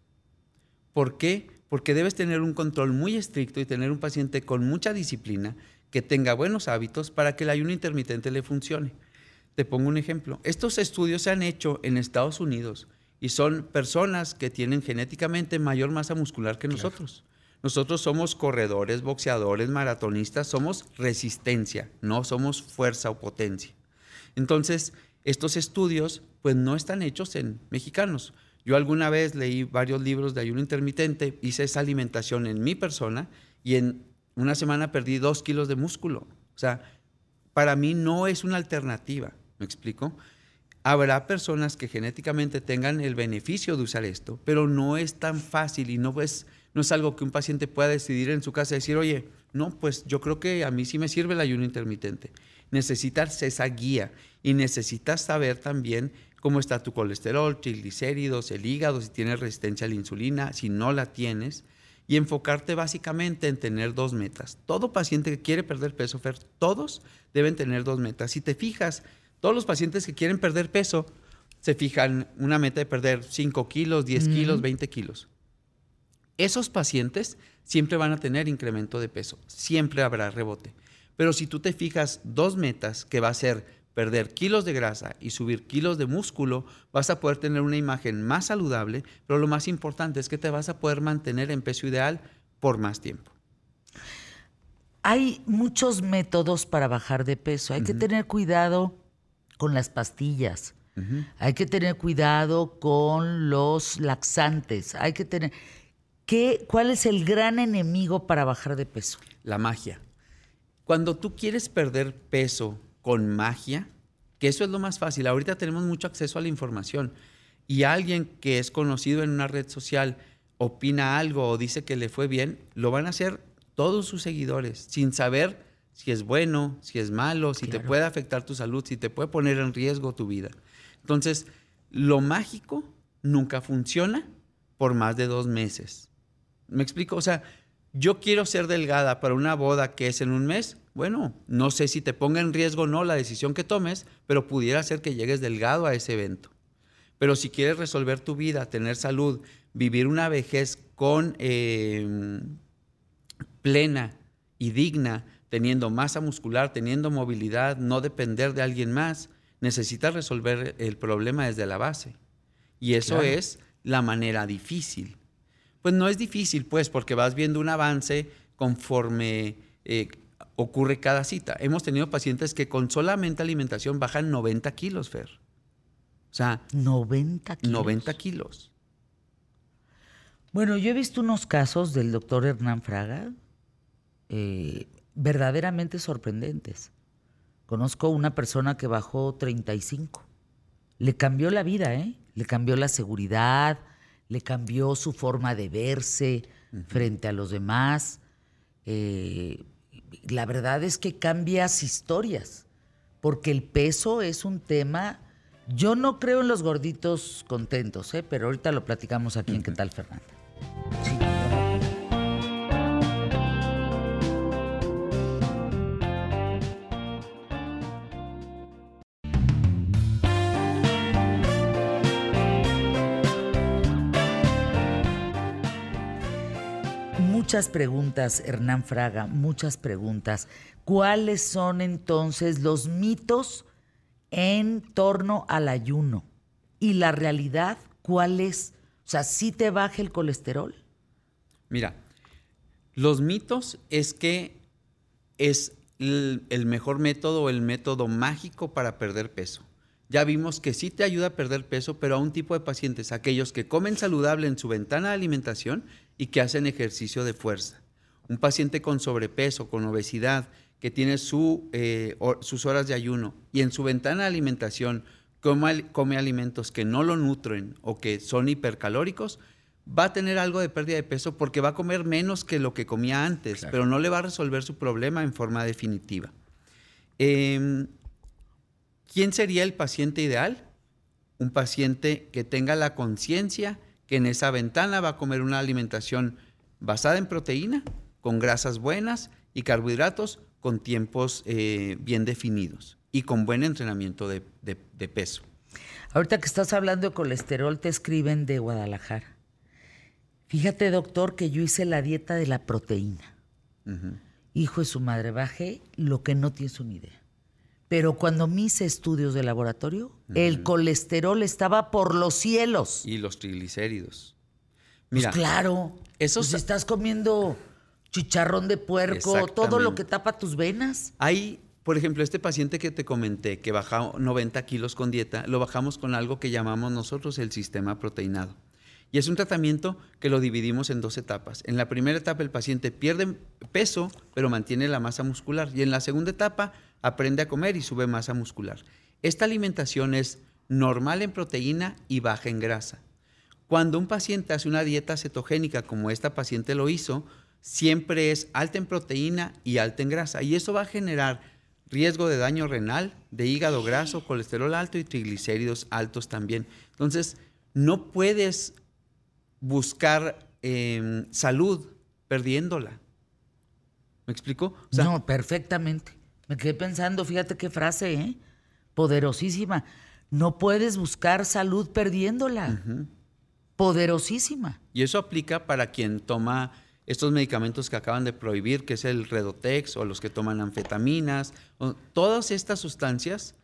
[SPEAKER 8] ¿Por qué? Porque debes tener un control muy estricto y tener un paciente con mucha disciplina que tenga buenos hábitos para que el ayuno intermitente le funcione. Te pongo un ejemplo. Estos estudios se han hecho en Estados Unidos y son personas que tienen genéticamente mayor masa muscular que nosotros. Nosotros somos corredores, boxeadores, maratonistas, somos resistencia, no somos fuerza o potencia. Entonces, estos estudios pues no están hechos en mexicanos. Yo alguna vez leí varios libros de ayuno intermitente, hice esa alimentación en mi persona y en una semana perdí dos kilos de músculo. O sea, para mí no es una alternativa, ¿me explico? Habrá personas que genéticamente tengan el beneficio de usar esto, pero no es tan fácil y no es no es algo que un paciente pueda decidir en su casa y decir, oye, no, pues yo creo que a mí sí me sirve el ayuno intermitente. Necesitas esa guía y necesitas saber también cómo está tu colesterol, triglicéridos, el hígado, si tienes resistencia a la insulina, si no la tienes. y enfocarte básicamente en tener dos metas. Todo paciente que quiere perder peso, Fer, todos deben tener dos metas. Si te fijas, todos los pacientes que quieren perder peso se fijan una meta de perder 5 kilos, 10 kilos, 20 kilos. Esos pacientes siempre van a tener incremento de peso, siempre habrá rebote. Pero si tú te fijas dos metas, que va a ser perder kilos de grasa y subir kilos de músculo, vas a poder tener una imagen más saludable, pero lo más importante es que te vas a poder mantener en peso ideal por más tiempo.
[SPEAKER 1] Hay muchos métodos para bajar de peso. Hay que tener cuidado con las pastillas. Hay que tener cuidado con los laxantes. Hay que tener... ¿Qué, ¿Cuál es el gran enemigo para bajar de peso?
[SPEAKER 8] La magia. Cuando tú quieres perder peso con magia, que eso es lo más fácil. Ahorita tenemos mucho acceso a la información y alguien que es conocido en una red social opina algo o dice que le fue bien, lo van a hacer todos sus seguidores sin saber si es bueno, si es malo, si te puede afectar tu salud, si te puede poner en riesgo tu vida. Entonces, lo mágico nunca funciona por más de dos meses. ¿Me explico? O sea, yo quiero ser delgada para una boda que es en un mes, bueno, no sé si te ponga en riesgo o no la decisión que tomes, pero pudiera ser que llegues delgado a ese evento. Pero si quieres resolver tu vida, tener salud, vivir una vejez con em, plena y digna, teniendo masa muscular, teniendo movilidad, no depender de alguien más, necesitas resolver el problema desde la base. Y eso es la manera difícil. Pues no es difícil, pues, porque vas viendo un avance conforme eh, ocurre cada cita. Hemos tenido pacientes que con solamente alimentación bajan 90 kilos, Fer. O sea,
[SPEAKER 1] 90 kilos.
[SPEAKER 8] 90 kilos.
[SPEAKER 1] Bueno, yo he visto unos casos del doctor Hernán Fraga eh, verdaderamente sorprendentes. Conozco una persona que bajó 35. Le cambió la vida, ¿eh? Le cambió la seguridad, le cambió su forma de verse frente a los demás. Eh, la verdad es que cambias historias, porque el peso es un tema. Yo no creo en los gorditos contentos, ¿eh? pero ahorita lo platicamos aquí en ¿Qué tal, Fernanda? Muchas preguntas, Hernán Fraga, muchas preguntas. ¿Cuáles son entonces los mitos en torno al ayuno? ¿Y la realidad cuál es? O sea, ¿sí te baja el colesterol?
[SPEAKER 8] Mira, los mitos es que es el, mejor método, el método mágico para perder peso. Ya vimos que sí te ayuda a perder peso, pero a un tipo de pacientes, aquellos que comen saludable en su ventana de alimentación y que hacen ejercicio de fuerza. Un paciente con sobrepeso, con obesidad, que tiene su, eh, sus horas de ayuno y en su ventana de alimentación come, come, alimentos que no lo nutren o que son hipercalóricos, va a tener algo de pérdida de peso porque va a comer menos que lo que comía antes, pero no le va a resolver su problema en forma definitiva. Em, ¿Quién sería el paciente ideal? Un paciente que tenga la conciencia que en esa ventana va a comer una alimentación basada en proteína, con grasas buenas y carbohidratos con tiempos eh, bien definidos y con buen entrenamiento de, peso.
[SPEAKER 1] Ahorita que estás hablando de colesterol, te escriben de Guadalajara. Fíjate, doctor, que yo hice la dieta de la proteína. Hijo de su madre, bajé lo que no tienes una idea. Pero cuando me hice estudios de laboratorio, el colesterol estaba por los cielos.
[SPEAKER 8] Y los triglicéridos.
[SPEAKER 1] Pues Mira, pues claro. Eso pues si estás comiendo chicharrón de puerco, todo lo que tapa tus venas.
[SPEAKER 8] Hay, por ejemplo, este paciente que te comenté, que bajó 90 kilos con dieta, lo bajamos con algo que llamamos nosotros el sistema proteinado. Y es un tratamiento que lo dividimos en dos etapas. En la primera etapa el paciente pierde peso, pero mantiene la masa muscular. Y en la segunda etapa aprende a comer y sube masa muscular. Esta alimentación es normal en proteína y baja en grasa. Cuando un paciente hace una dieta cetogénica como esta paciente lo hizo, siempre es alta en proteína y alta en grasa. Y eso va a generar riesgo de daño renal, de hígado graso, colesterol alto y triglicéridos altos también. Entonces, no puedes buscar em, salud perdiéndola. ¿Me explico?
[SPEAKER 1] no, perfectamente. Me quedé pensando, fíjate qué frase, ¿eh? Poderosísima. No puedes buscar salud perdiéndola. Poderosísima.
[SPEAKER 8] Y eso aplica para quien toma estos medicamentos que acaban de prohibir, que es el Redotex o los que toman anfetaminas. todas estas sustancias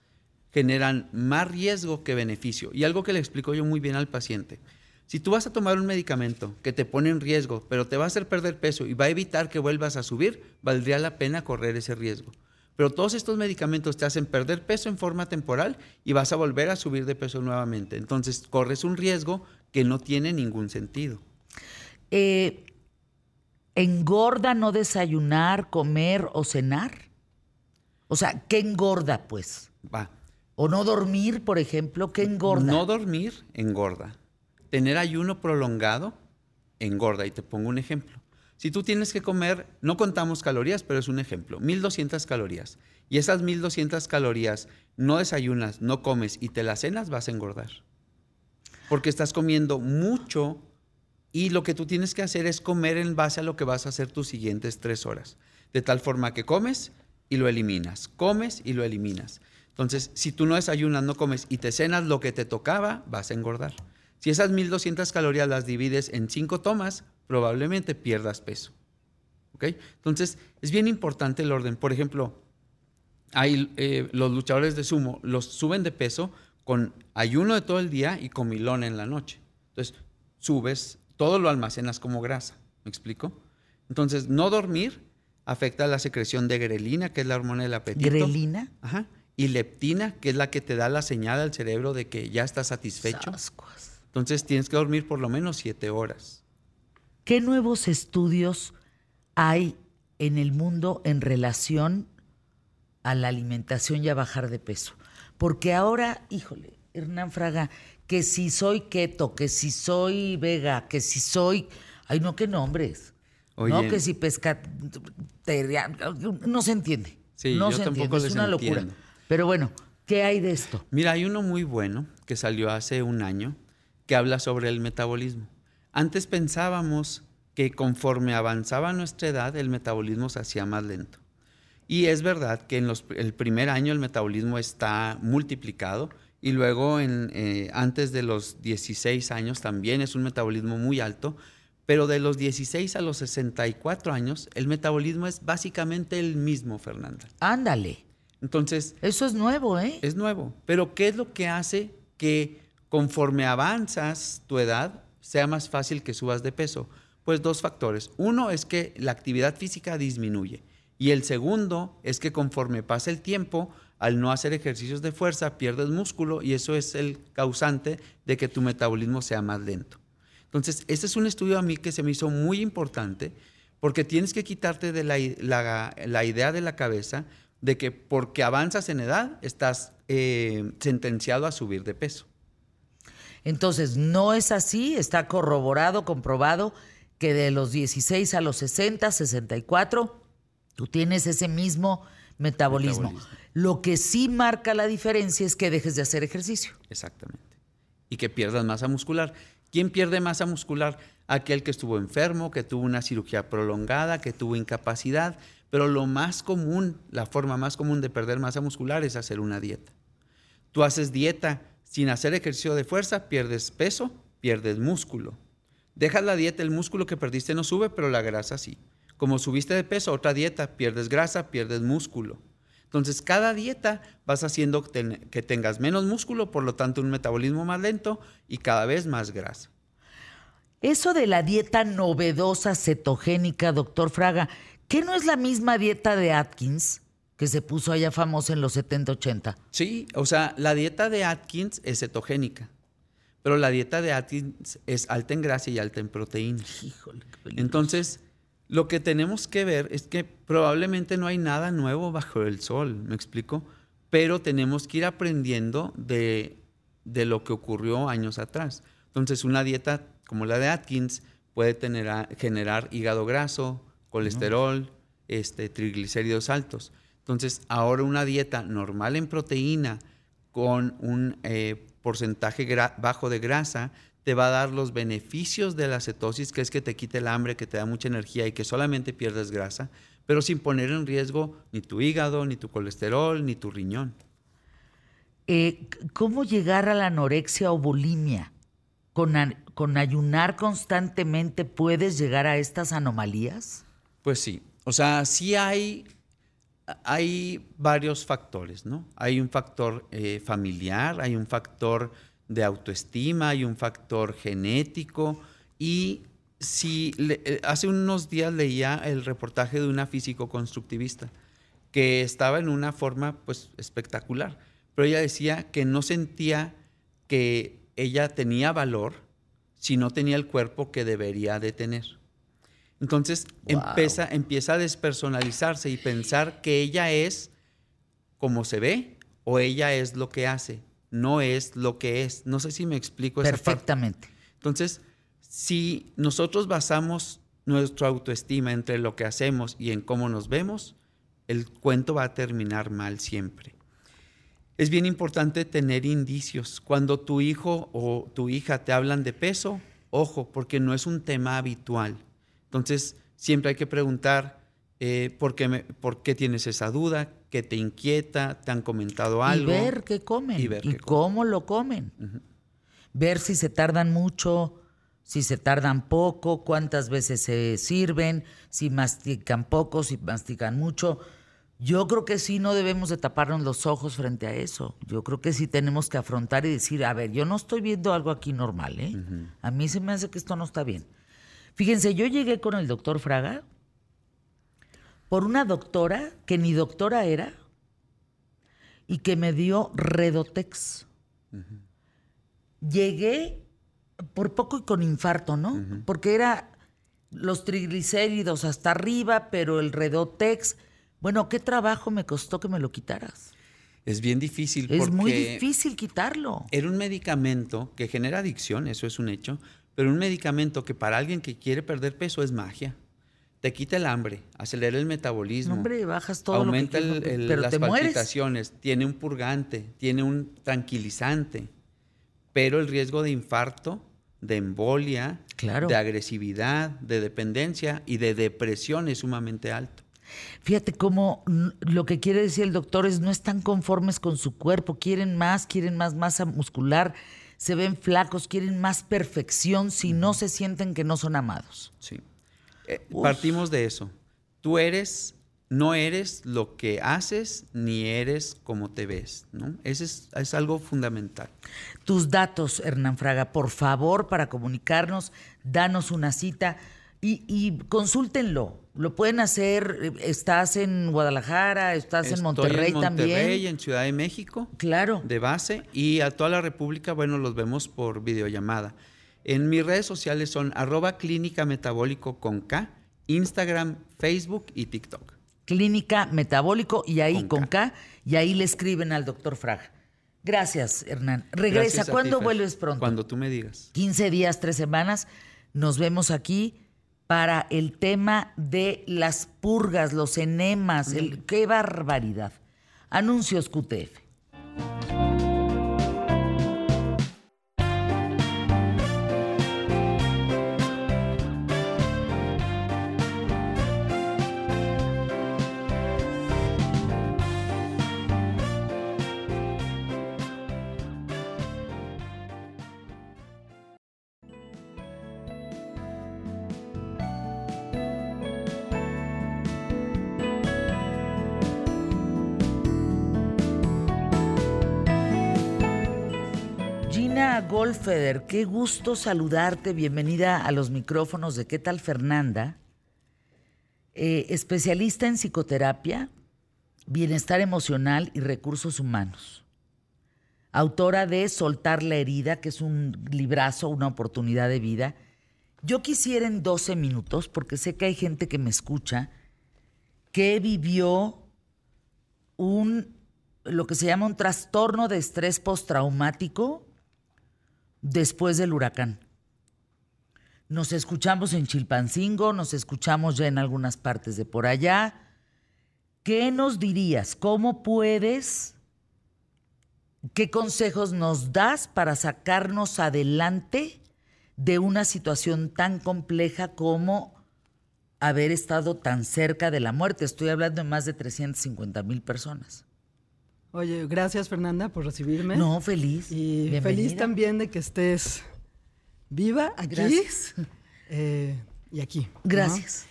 [SPEAKER 8] generan más riesgo que beneficio. Y algo que le explico yo muy bien al paciente. Si tú vas a tomar un medicamento que te pone en riesgo, pero te va a hacer perder peso y va a evitar que vuelvas a subir, valdría la pena correr ese riesgo. Pero todos estos medicamentos te hacen perder peso en forma temporal y vas a volver a subir de peso nuevamente. Entonces corres un riesgo que no tiene ningún sentido.
[SPEAKER 1] Eh, ¿Engorda no desayunar, comer o cenar? O sea, ¿qué engorda pues?
[SPEAKER 8] Va.
[SPEAKER 1] ¿O no dormir, por ejemplo? ¿Qué engorda?
[SPEAKER 8] No dormir engorda. Tener ayuno prolongado engorda. Y te pongo un ejemplo. Si tú tienes que comer, no contamos calorías, pero es un ejemplo, 1200 calorías. Y esas 1200 calorías no desayunas, no comes y te las cenas, vas a engordar. Porque estás comiendo mucho y lo que tú tienes que hacer es comer en base a lo que vas a hacer tus siguientes tres horas. De tal forma que comes y lo eliminas, comes y lo eliminas. Entonces, si tú no desayunas, no comes y te cenas lo que te tocaba, vas a engordar. Si esas 1200 calorías las divides en cinco tomas, probablemente pierdas peso. ¿Ok? Entonces, es bien importante el orden. Por ejemplo, hay, eh, los luchadores de sumo los suben de peso con ayuno de todo el día y comilón en la noche. Entonces, subes, todo lo almacenas como grasa. ¿Me explico? Entonces, no dormir afecta la secreción de grelina, que es la hormona del apetito.
[SPEAKER 1] ¿Grelina?
[SPEAKER 8] Ajá. Y leptina, que es la que te da la señal al cerebro de que ya estás satisfecho. Entonces, tienes que dormir por lo menos siete horas.
[SPEAKER 1] ¿Qué nuevos estudios hay en el mundo en relación a la alimentación y a bajar de peso? Porque ahora, híjole, Hernán Fraga, que si soy keto, que si soy vega, que si soy, ay no, qué nombres. no, que si pesca, no se entiende.
[SPEAKER 8] Sí,
[SPEAKER 1] no
[SPEAKER 8] yo
[SPEAKER 1] se
[SPEAKER 8] tampoco
[SPEAKER 1] entiende, es una locura. Pero bueno, ¿qué hay de esto?
[SPEAKER 8] Mira, hay uno muy bueno que salió hace un año que habla sobre el metabolismo. Antes pensábamos que conforme avanzaba nuestra edad, el metabolismo se hacía más lento. Y es verdad que en el primer año el metabolismo está multiplicado y luego en, eh, antes de los 16 años también es un metabolismo muy alto, pero de los 16 a los 64 años el metabolismo es básicamente el mismo, Fernanda.
[SPEAKER 1] Ándale.
[SPEAKER 8] Entonces...
[SPEAKER 1] Eso es nuevo, ¿eh?
[SPEAKER 8] Es nuevo. Pero ¿qué es lo que hace que conforme avanzas tu edad, sea más fácil que subas de peso? Pues dos factores. Uno es que la actividad física disminuye y el segundo es que conforme pasa el tiempo, al no hacer ejercicios de fuerza, pierdes músculo y eso es el causante de que tu metabolismo sea más lento. Entonces, este es un estudio a mí que se me hizo muy importante porque tienes que quitarte de la, idea de la cabeza de que porque avanzas en edad estás eh, sentenciado a subir de peso.
[SPEAKER 1] Entonces, no es así, está corroborado, comprobado que de los 16 a los 60, 64, tú tienes ese mismo metabolismo. Lo que sí marca la diferencia es que dejes de hacer ejercicio.
[SPEAKER 8] Exactamente. Y que pierdas masa muscular. ¿Quién pierde masa muscular? Aquel que estuvo enfermo, que tuvo una cirugía prolongada, que tuvo incapacidad. Pero lo más común, la forma más común de perder masa muscular es hacer una dieta. Tú haces dieta sin hacer ejercicio de fuerza, pierdes peso, pierdes músculo. Dejas la dieta, el músculo que perdiste no sube, pero la grasa sí. Como subiste de peso, otra dieta, pierdes grasa, pierdes músculo. Entonces, cada dieta vas haciendo que tengas menos músculo, por lo tanto, un metabolismo más lento y cada vez más grasa.
[SPEAKER 1] Eso de la dieta novedosa cetogénica, doctor Fraga, ¿qué no es la misma dieta de Atkins? Que se puso allá famosa en los 70, 80.
[SPEAKER 8] Sí, o sea, la dieta de Atkins es cetogénica, pero la dieta de Atkins es alta en grasa y alta en proteína. Híjole, Entonces, lo que tenemos que ver es que probablemente no hay nada nuevo bajo el sol, ¿me explico? Pero tenemos que ir aprendiendo de, de lo que ocurrió años atrás. Entonces, una dieta como la de Atkins puede tener, generar hígado graso, colesterol, este, triglicéridos altos. Entonces, ahora una dieta normal en proteína con un eh, porcentaje bajo de grasa te va a dar los beneficios de la cetosis, que es que te quite el hambre, que te da mucha energía y que solamente pierdes grasa, pero sin poner en riesgo ni tu hígado, ni tu colesterol, ni tu riñón.
[SPEAKER 1] Eh, ¿Cómo llegar a la anorexia o bulimia? ¿Con, ¿Con ayunar constantemente puedes llegar a estas anomalías?
[SPEAKER 8] Pues sí, o sea, sí hay, hay varios factores, ¿no? Hay un factor eh, familiar, hay un factor de autoestima, hay un factor genético y si eh, hace unos días leía el reportaje de una físico constructivista que estaba en una forma pues espectacular, pero ella decía que no sentía que ella tenía valor si no tenía el cuerpo que debería de tener. Entonces empieza, empieza a despersonalizarse y pensar que ella es como se ve o ella es lo que hace no es lo que es. No sé si me explico
[SPEAKER 1] Perfectamente.
[SPEAKER 8] Entonces, si nosotros basamos nuestra autoestima entre lo que hacemos y en cómo nos vemos, el cuento va a terminar mal siempre. Es bien importante tener indicios. Cuando tu hijo o tu hija te hablan de peso, ojo, porque no es un tema habitual. Entonces, siempre hay que preguntar, eh, ¿por, qué ¿por qué tienes esa duda? que te inquieta, te han comentado algo.
[SPEAKER 1] Y ver qué comen y, cómo lo comen. Ver si se tardan mucho, si se tardan poco, cuántas veces se sirven, si mastican poco, si mastican mucho. Yo creo que sí no debemos de taparnos los ojos frente a eso. Yo creo que sí tenemos que afrontar y decir, a ver, yo no estoy viendo algo aquí normal, ¿eh? A mí se me hace que esto no está bien. Fíjense, yo llegué con el doctor Fraga por una doctora que ni doctora era y que me dio Redotex. Llegué por poco y con infarto, ¿no? Porque era los triglicéridos hasta arriba, pero el Redotex, bueno, ¿qué trabajo me costó que me lo quitaras?
[SPEAKER 8] Es bien difícil.
[SPEAKER 1] Es muy difícil quitarlo.
[SPEAKER 8] Era un medicamento que genera adicción, eso es un hecho, pero un medicamento que para alguien que quiere perder peso es magia te quita el hambre, acelera el metabolismo.
[SPEAKER 1] Hombre, bajas todo
[SPEAKER 8] aumenta lo que las palpitaciones, tiene un purgante, tiene un tranquilizante, pero el riesgo de infarto, de embolia, de agresividad, de dependencia y de depresión es sumamente alto.
[SPEAKER 1] Fíjate cómo lo que quiere decir el doctor es no están conformes con su cuerpo, quieren más, quieren más masa muscular, se ven flacos, quieren más perfección si no se sienten que no son amados.
[SPEAKER 8] Sí. Eh, partimos de eso. Tú eres, no eres lo que haces, ni eres como te ves, ¿no? Ese es, algo fundamental.
[SPEAKER 1] Tus datos, Hernán Fraga, por favor, para comunicarnos, danos una cita y, y consúltenlo. Lo pueden hacer, estás en Guadalajara, estás en Monterrey,
[SPEAKER 8] en Monterrey en Ciudad de México.
[SPEAKER 1] Claro.
[SPEAKER 8] De base. Y a toda la República, bueno, los vemos por videollamada. En mis redes sociales son arroba clínica metabólico con K, Instagram, Facebook y TikTok.
[SPEAKER 1] Clínica Metabólico y ahí con, K. y ahí le escriben al doctor Fraga. Gracias, Hernán. Regresa. ¿Cuándo vuelves pronto?
[SPEAKER 8] Cuando tú me digas.
[SPEAKER 1] 15 días, tres semanas. Nos vemos aquí para el tema de las purgas, los enemas. El, ¡Qué barbaridad! Anuncios QTF. Golfeder, qué gusto saludarte. Bienvenida a los micrófonos de ¿Qué tal Fernanda? Eh, especialista en psicoterapia, bienestar emocional y recursos humanos. Autora de Soltar la herida, que es un librazo, una oportunidad de vida. Yo quisiera en 12 minutos, porque sé que hay gente que me escucha, que vivió un lo que se llama un trastorno de estrés postraumático después del huracán. Nos escuchamos en Chilpancingo, nos escuchamos ya en algunas partes de por allá. ¿Qué nos dirías? ¿Cómo puedes? ¿Qué consejos nos das para sacarnos adelante de una situación tan compleja como haber estado tan cerca de la muerte. Estoy hablando de más de 350 mil personas.
[SPEAKER 9] Oye, gracias Fernanda por recibirme.
[SPEAKER 1] No, feliz.
[SPEAKER 9] Y feliz también de que estés viva aquí.
[SPEAKER 1] Gracias.
[SPEAKER 9] Eh, y aquí.
[SPEAKER 1] Gracias.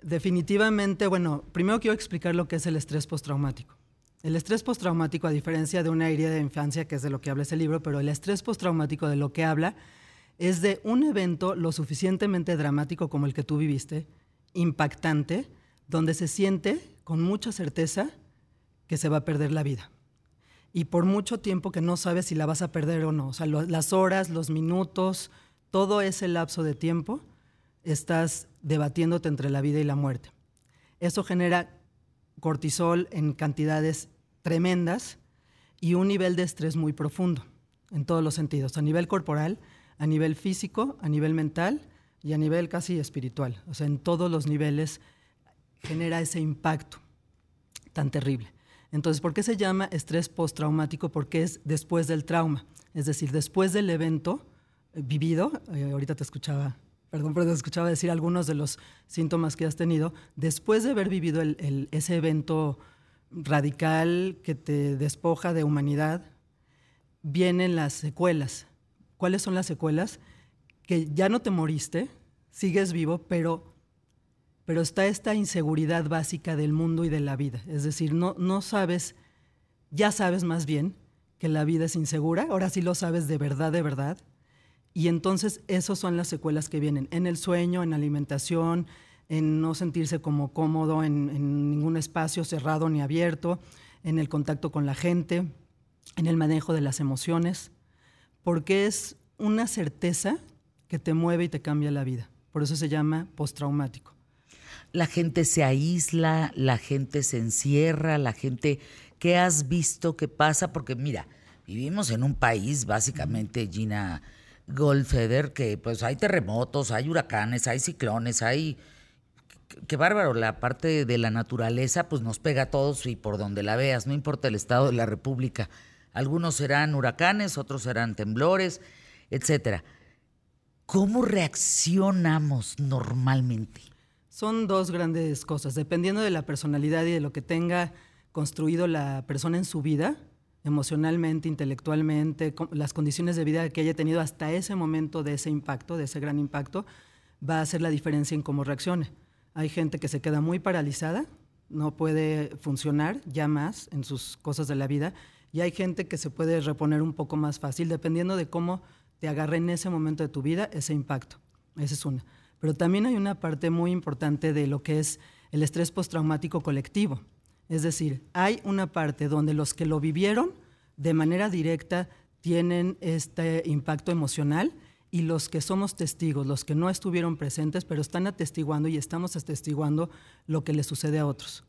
[SPEAKER 9] Definitivamente, bueno, primero quiero explicar lo que es el estrés postraumático. El estrés postraumático, a diferencia de una herida de infancia, que es de lo que habla ese libro, pero el estrés postraumático de lo que habla es de un evento lo suficientemente dramático como el que tú viviste, impactante, donde se siente con mucha certeza que se va a perder la vida. Y por mucho tiempo que no sabes si la vas a perder o no. O sea, las horas, los minutos, todo ese lapso de tiempo estás debatiéndote entre la vida y la muerte. Eso genera cortisol en cantidades tremendas y un nivel de estrés muy profundo en todos los sentidos, a nivel corporal, a nivel físico, a nivel mental y a nivel casi espiritual. O sea, en todos los niveles genera ese impacto tan terrible. Entonces, ¿por qué se llama estrés postraumático? Porque es después del trauma, es decir, después del evento eh, vivido, eh, ahorita te escuchaba, perdón, pero te escuchaba decir algunos de los síntomas que has tenido, después de haber vivido ese evento radical que te despoja de humanidad, vienen las secuelas. ¿Cuáles son las secuelas? Que ya no te moriste, sigues vivo, pero pero está esta inseguridad básica del mundo y de la vida. Es decir, no, sabes, ya sabes más bien que la vida es insegura, ahora sí lo sabes de verdad, de verdad. Y entonces esas son las secuelas que vienen en el sueño, en alimentación, en no sentirse como cómodo en, en ningún espacio cerrado ni abierto, en el contacto con la gente, en el manejo de las emociones, porque es una certeza que te mueve y te cambia la vida. Por eso se llama postraumático
[SPEAKER 1] la gente se aísla, la gente se encierra, la gente, ¿qué has visto que pasa? Porque mira, vivimos en un país, básicamente, Gina Goldfeder, que pues hay terremotos, hay huracanes, hay ciclones, hay... Qué bárbaro, la parte de la naturaleza pues nos pega a todos y por donde la veas, no importa el estado de la República. Algunos serán huracanes, otros serán temblores, etcétera. ¿Cómo reaccionamos normalmente?
[SPEAKER 9] Son dos grandes cosas. Dependiendo de la personalidad y de lo que tenga construido la persona en su vida, emocionalmente, intelectualmente, las condiciones de vida que haya tenido hasta ese momento de ese impacto, de ese gran impacto, va a hacer la diferencia en cómo reaccione. Hay gente que se queda muy paralizada, no puede funcionar ya más en sus cosas de la vida, y hay gente que se puede reponer un poco más fácil, dependiendo de cómo te agarre en ese momento de tu vida ese impacto. Esa es una. Pero también hay una parte muy importante de lo que es el estrés postraumático colectivo. Es decir, hay una parte donde los que lo vivieron de manera directa tienen este impacto emocional y los que somos testigos, los que no estuvieron presentes, pero están atestiguando y estamos atestiguando lo que le sucede a otros.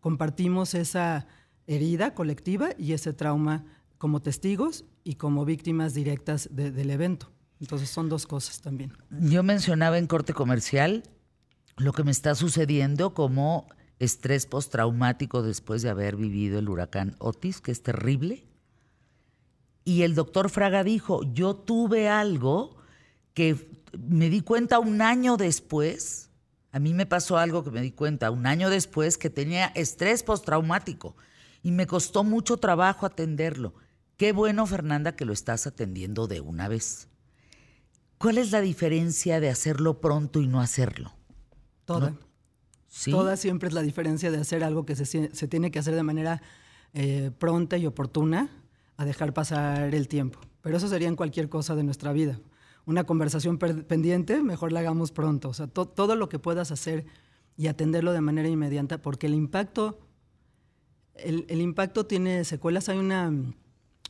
[SPEAKER 9] Compartimos esa herida colectiva y ese trauma como testigos y como víctimas directas del evento. Entonces son dos cosas también.
[SPEAKER 1] Yo mencionaba en corte comercial lo que me está sucediendo como estrés postraumático después de haber vivido el huracán Otis, que es terrible. Y el doctor Fraga dijo, yo tuve algo que me di cuenta un año después, a mí me pasó algo que me di cuenta un año después que tenía estrés postraumático y me costó mucho trabajo atenderlo. Qué bueno, Fernanda, que lo estás atendiendo de una vez. ¿Cuál es la diferencia de hacerlo pronto y no hacerlo?
[SPEAKER 9] Toda. Toda siempre es la diferencia de hacer algo que se, tiene que hacer de manera eh, pronta y oportuna a dejar pasar el tiempo. Pero eso sería en cualquier cosa de nuestra vida. Una conversación pendiente, mejor la hagamos pronto. O sea, todo lo que puedas hacer y atenderlo de manera inmediata, porque el impacto, el, impacto tiene secuelas. Hay una,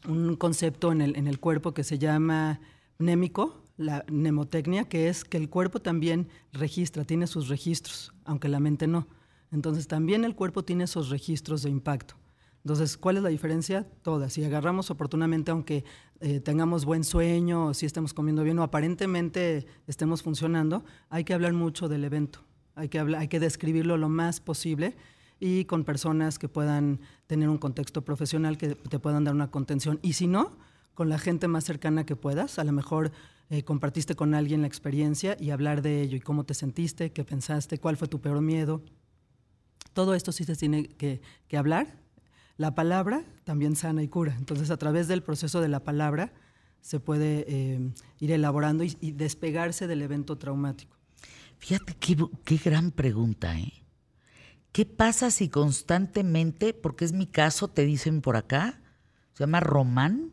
[SPEAKER 9] un concepto en el, en el cuerpo que se llama némico, la mnemotecnia, que es que el cuerpo también registra, tiene sus registros, aunque la mente no. Entonces también el cuerpo tiene esos registros de impacto. Entonces, ¿cuál es la diferencia? Todas. Si agarramos oportunamente, aunque eh, tengamos buen sueño, si estemos comiendo bien, o aparentemente estemos funcionando, hay que hablar mucho del evento. Hay que, hablar, hay que describirlo lo más posible y con personas que puedan tener un contexto profesional, que te puedan dar una contención. Y si no, con la gente más cercana que puedas, a lo mejor eh, compartiste con alguien la experiencia y hablar de ello y cómo te sentiste, qué pensaste, cuál fue tu peor miedo. Todo esto sí se tiene que, hablar. La palabra también sana y cura. Entonces, a través del proceso de la palabra se puede eh, ir elaborando y, despegarse del evento traumático.
[SPEAKER 1] Fíjate qué, qué gran pregunta, ¿eh? ¿Qué pasa si constantemente, porque es mi caso, te dicen por acá, se llama Román,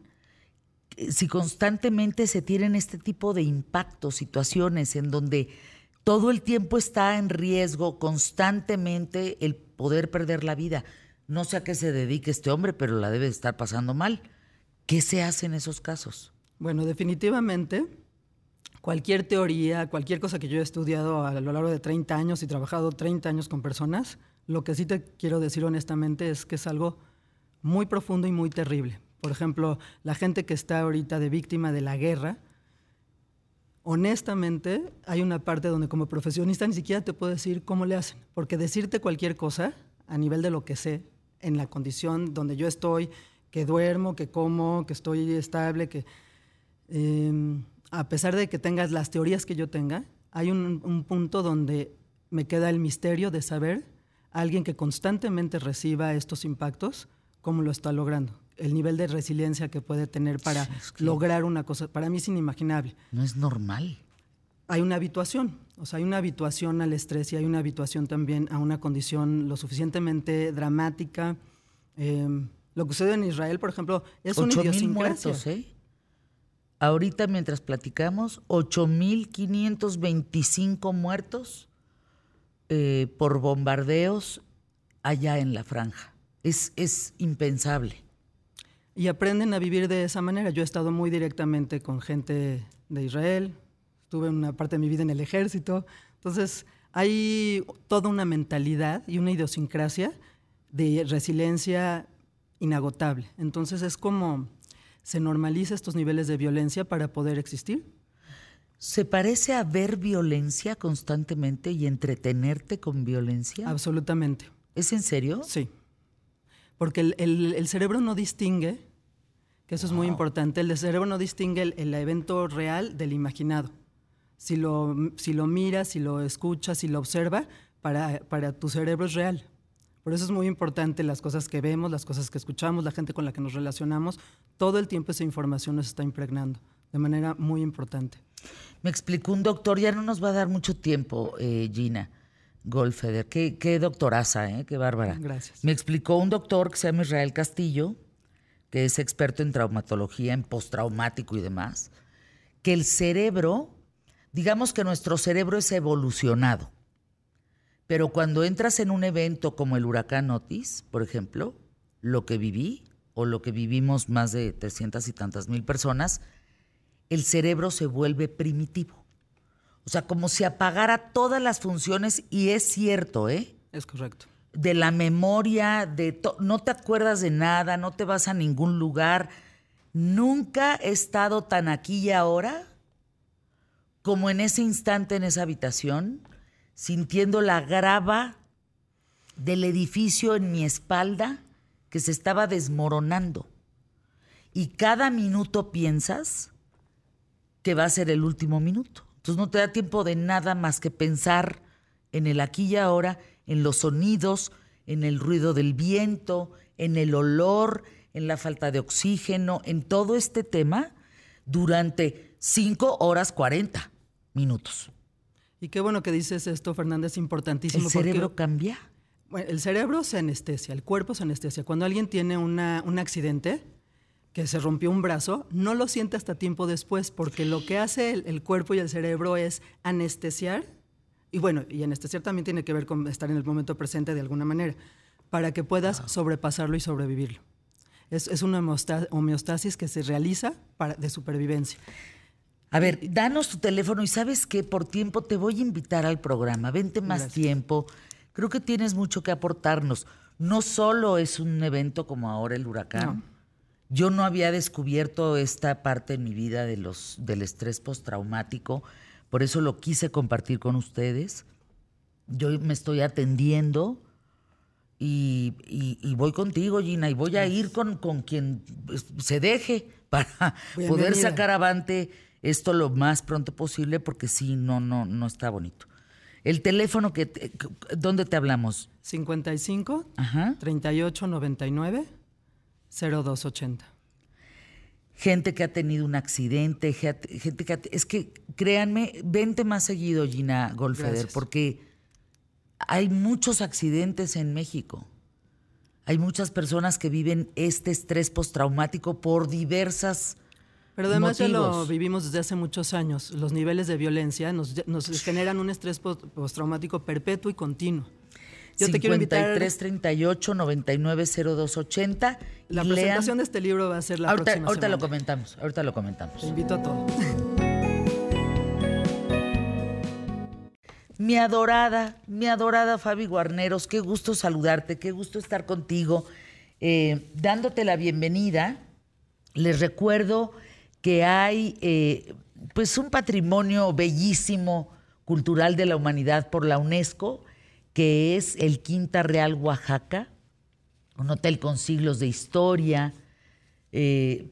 [SPEAKER 1] si constantemente se tienen este tipo de impactos, situaciones en donde todo el tiempo está en riesgo constantemente el poder perder la vida. No sé a qué se dedique este hombre, pero la debe estar pasando mal. ¿Qué se hace en esos casos?
[SPEAKER 9] Bueno, definitivamente cualquier teoría, cualquier cosa que yo he estudiado a lo largo de 30 años y trabajado 30 años con personas, lo que sí te quiero decir honestamente es que es algo muy profundo y muy terrible. Por ejemplo, la gente que está ahorita de víctima de la guerra, honestamente hay una parte donde como profesionista ni siquiera te puedo decir cómo le hacen, porque decirte cualquier cosa a nivel de lo que sé, en la condición donde yo estoy, que duermo, que como, que estoy estable, que em, a pesar de que tengas las teorías que yo tenga, hay un, un punto donde me queda el misterio de saber a alguien que constantemente reciba estos impactos, cómo lo está logrando el nivel de resiliencia que puede tener para lograr una cosa, para mí es inimaginable.
[SPEAKER 1] No es normal.
[SPEAKER 9] Hay una habituación, o sea, hay una habituación al estrés y hay una habituación también a una condición lo suficientemente dramática. Em, lo que sucede en Israel, por ejemplo, es un idiosincrasia.
[SPEAKER 1] muertos, ¿eh? Ahorita, mientras platicamos, 8.525 muertos eh, por bombardeos allá en la franja. Es, es impensable
[SPEAKER 9] y aprenden a vivir de esa manera. Yo he estado muy directamente con gente de Israel, estuve una parte de mi vida en el ejército, entonces hay toda una mentalidad y una idiosincrasia de resiliencia inagotable. Entonces es como se normaliza estos niveles de violencia para poder existir.
[SPEAKER 1] ¿Se parece a ver violencia constantemente y entretenerte con violencia?
[SPEAKER 9] Absolutamente.
[SPEAKER 1] ¿Es en serio?
[SPEAKER 9] Sí porque el, cerebro no distingue, que eso es muy importante, el cerebro no distingue el, evento real del imaginado. Si lo, si lo mira, si lo escucha, si lo observa, para, para tu cerebro es real. Por eso es muy importante las cosas que vemos, las cosas que escuchamos, la gente con la que nos relacionamos, todo el tiempo esa información nos está impregnando de manera muy importante.
[SPEAKER 1] Me explicó un doctor, ya no nos va a dar mucho tiempo, eh, Gina Goldfeder. Qué, qué doctoraza, ¿eh? qué bárbara.
[SPEAKER 9] Gracias.
[SPEAKER 1] Me explicó un doctor que se llama Israel Castillo, que es experto en traumatología, en postraumático y demás, que el cerebro, digamos que nuestro cerebro es evolucionado, pero cuando entras en un evento como el huracán Otis, por ejemplo, lo que viví o lo que vivimos más de 300 y tantas mil personas, el cerebro se vuelve primitivo. O sea, como si apagara todas las funciones, y es cierto, ¿eh?
[SPEAKER 9] Es correcto.
[SPEAKER 1] De la memoria, de no te acuerdas de nada, no te vas a ningún lugar. Nunca he estado tan aquí y ahora como en ese instante en esa habitación, sintiendo la grava del edificio en mi espalda que se estaba desmoronando. Y cada minuto piensas que va a ser el último minuto. Entonces no te da tiempo de nada más que pensar en el aquí y ahora, en los sonidos, en el ruido del viento, en el olor, en la falta de oxígeno, en todo este tema durante 5 horas 40 minutos.
[SPEAKER 9] Y qué bueno que dices esto, Fernández, es importantísimo.
[SPEAKER 1] El cerebro cambia.
[SPEAKER 9] Bueno, el cerebro se anestesia, el cuerpo se anestesia. Cuando alguien tiene una, un accidente, que se rompió un brazo, no lo siente hasta tiempo después, porque lo que hace el, cuerpo y el cerebro es anestesiar, y bueno, y anestesiar también tiene que ver con estar en el momento presente de alguna manera, para que puedas sobrepasarlo y sobrevivirlo. Es, una homeostasis que se realiza para, de supervivencia.
[SPEAKER 1] A ver, danos tu teléfono y sabes que por tiempo te voy a invitar al programa. Vente más tiempo. Creo que tienes mucho que aportarnos. No solo es un evento como ahora el huracán. Yo no había descubierto esta parte en mi vida de los, del estrés postraumático, por eso lo quise compartir con ustedes. Yo me estoy atendiendo y, voy contigo, Gina, y voy a ir con, con quien se deje para poder sacar avante esto lo más pronto posible porque sí, no, no, no está bonito. El teléfono que, ¿dónde te hablamos?
[SPEAKER 9] 55 Ajá. 38 99 0280.
[SPEAKER 1] Gente que ha tenido un accidente, gente que es que créanme, vente más seguido Gina Golfeder porque hay muchos accidentes en México. Hay muchas personas que viven este estrés postraumático por diversas
[SPEAKER 9] pero además ya lo vivimos desde hace muchos años. Los niveles de violencia nos, generan un estrés postraumático perpetuo y continuo.
[SPEAKER 1] Yo 53, te quiero invitar. 38 99 02 80.
[SPEAKER 9] La presentación de este libro va a ser la
[SPEAKER 1] ahorita,
[SPEAKER 9] próxima
[SPEAKER 1] Ahorita lo comentamos, ahorita lo comentamos.
[SPEAKER 9] Te invito a todos.
[SPEAKER 1] Mi adorada, mi adorada Fabi Guarneros, qué gusto saludarte, qué gusto estar contigo, eh, dándote la bienvenida. Les recuerdo que hay eh, pues un patrimonio bellísimo cultural de la humanidad por la UNESCO, que es el Quinta Real Oaxaca, un hotel con siglos de historia. Eh,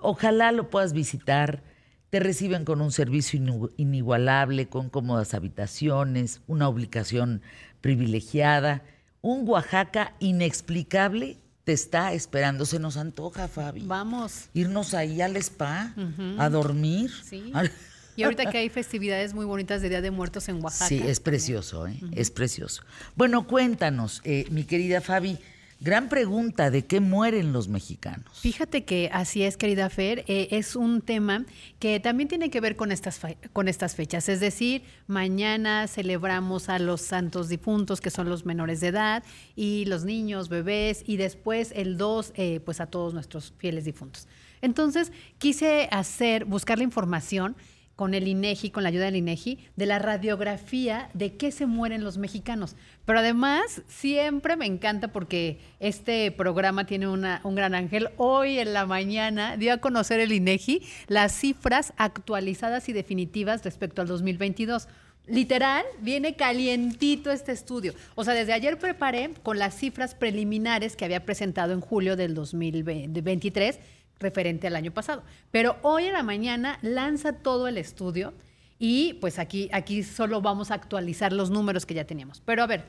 [SPEAKER 1] ojalá lo puedas visitar. Te reciben con un servicio inigualable, con cómodas habitaciones, una ubicación privilegiada, un Oaxaca inexplicable te está esperando. Se nos antoja, Fabi.
[SPEAKER 10] Vamos.
[SPEAKER 1] Irnos ahí al spa, a dormir.
[SPEAKER 10] Sí. Y ahorita que hay festividades muy bonitas de Día de Muertos en Oaxaca.
[SPEAKER 1] Sí, es precioso, ¿eh? es precioso. Bueno, cuéntanos, eh, mi querida Fabi, Gran pregunta, ¿de qué mueren los mexicanos?
[SPEAKER 10] Fíjate que así es, querida Fer, eh, es un tema que también tiene que ver con estas, con estas fechas. Es decir, mañana celebramos a los santos difuntos, que son los menores de edad, y los niños, bebés, y después el 2, eh, pues a todos nuestros fieles difuntos. Entonces, quise hacer, buscar la información con el INEGI, con la ayuda del INEGI, de la radiografía de qué se mueren los mexicanos. Pero además, siempre me encanta porque este programa tiene una, un gran ángel. Hoy en la mañana dio a conocer el INEGI las cifras actualizadas y definitivas respecto al 2022. Literal, viene calientito este estudio. O sea, desde ayer preparé con las cifras preliminares que había presentado en julio del 2023 referente al año pasado. Pero hoy en la mañana lanza todo el estudio y pues aquí, aquí solo vamos a actualizar los números que ya teníamos. Pero a ver,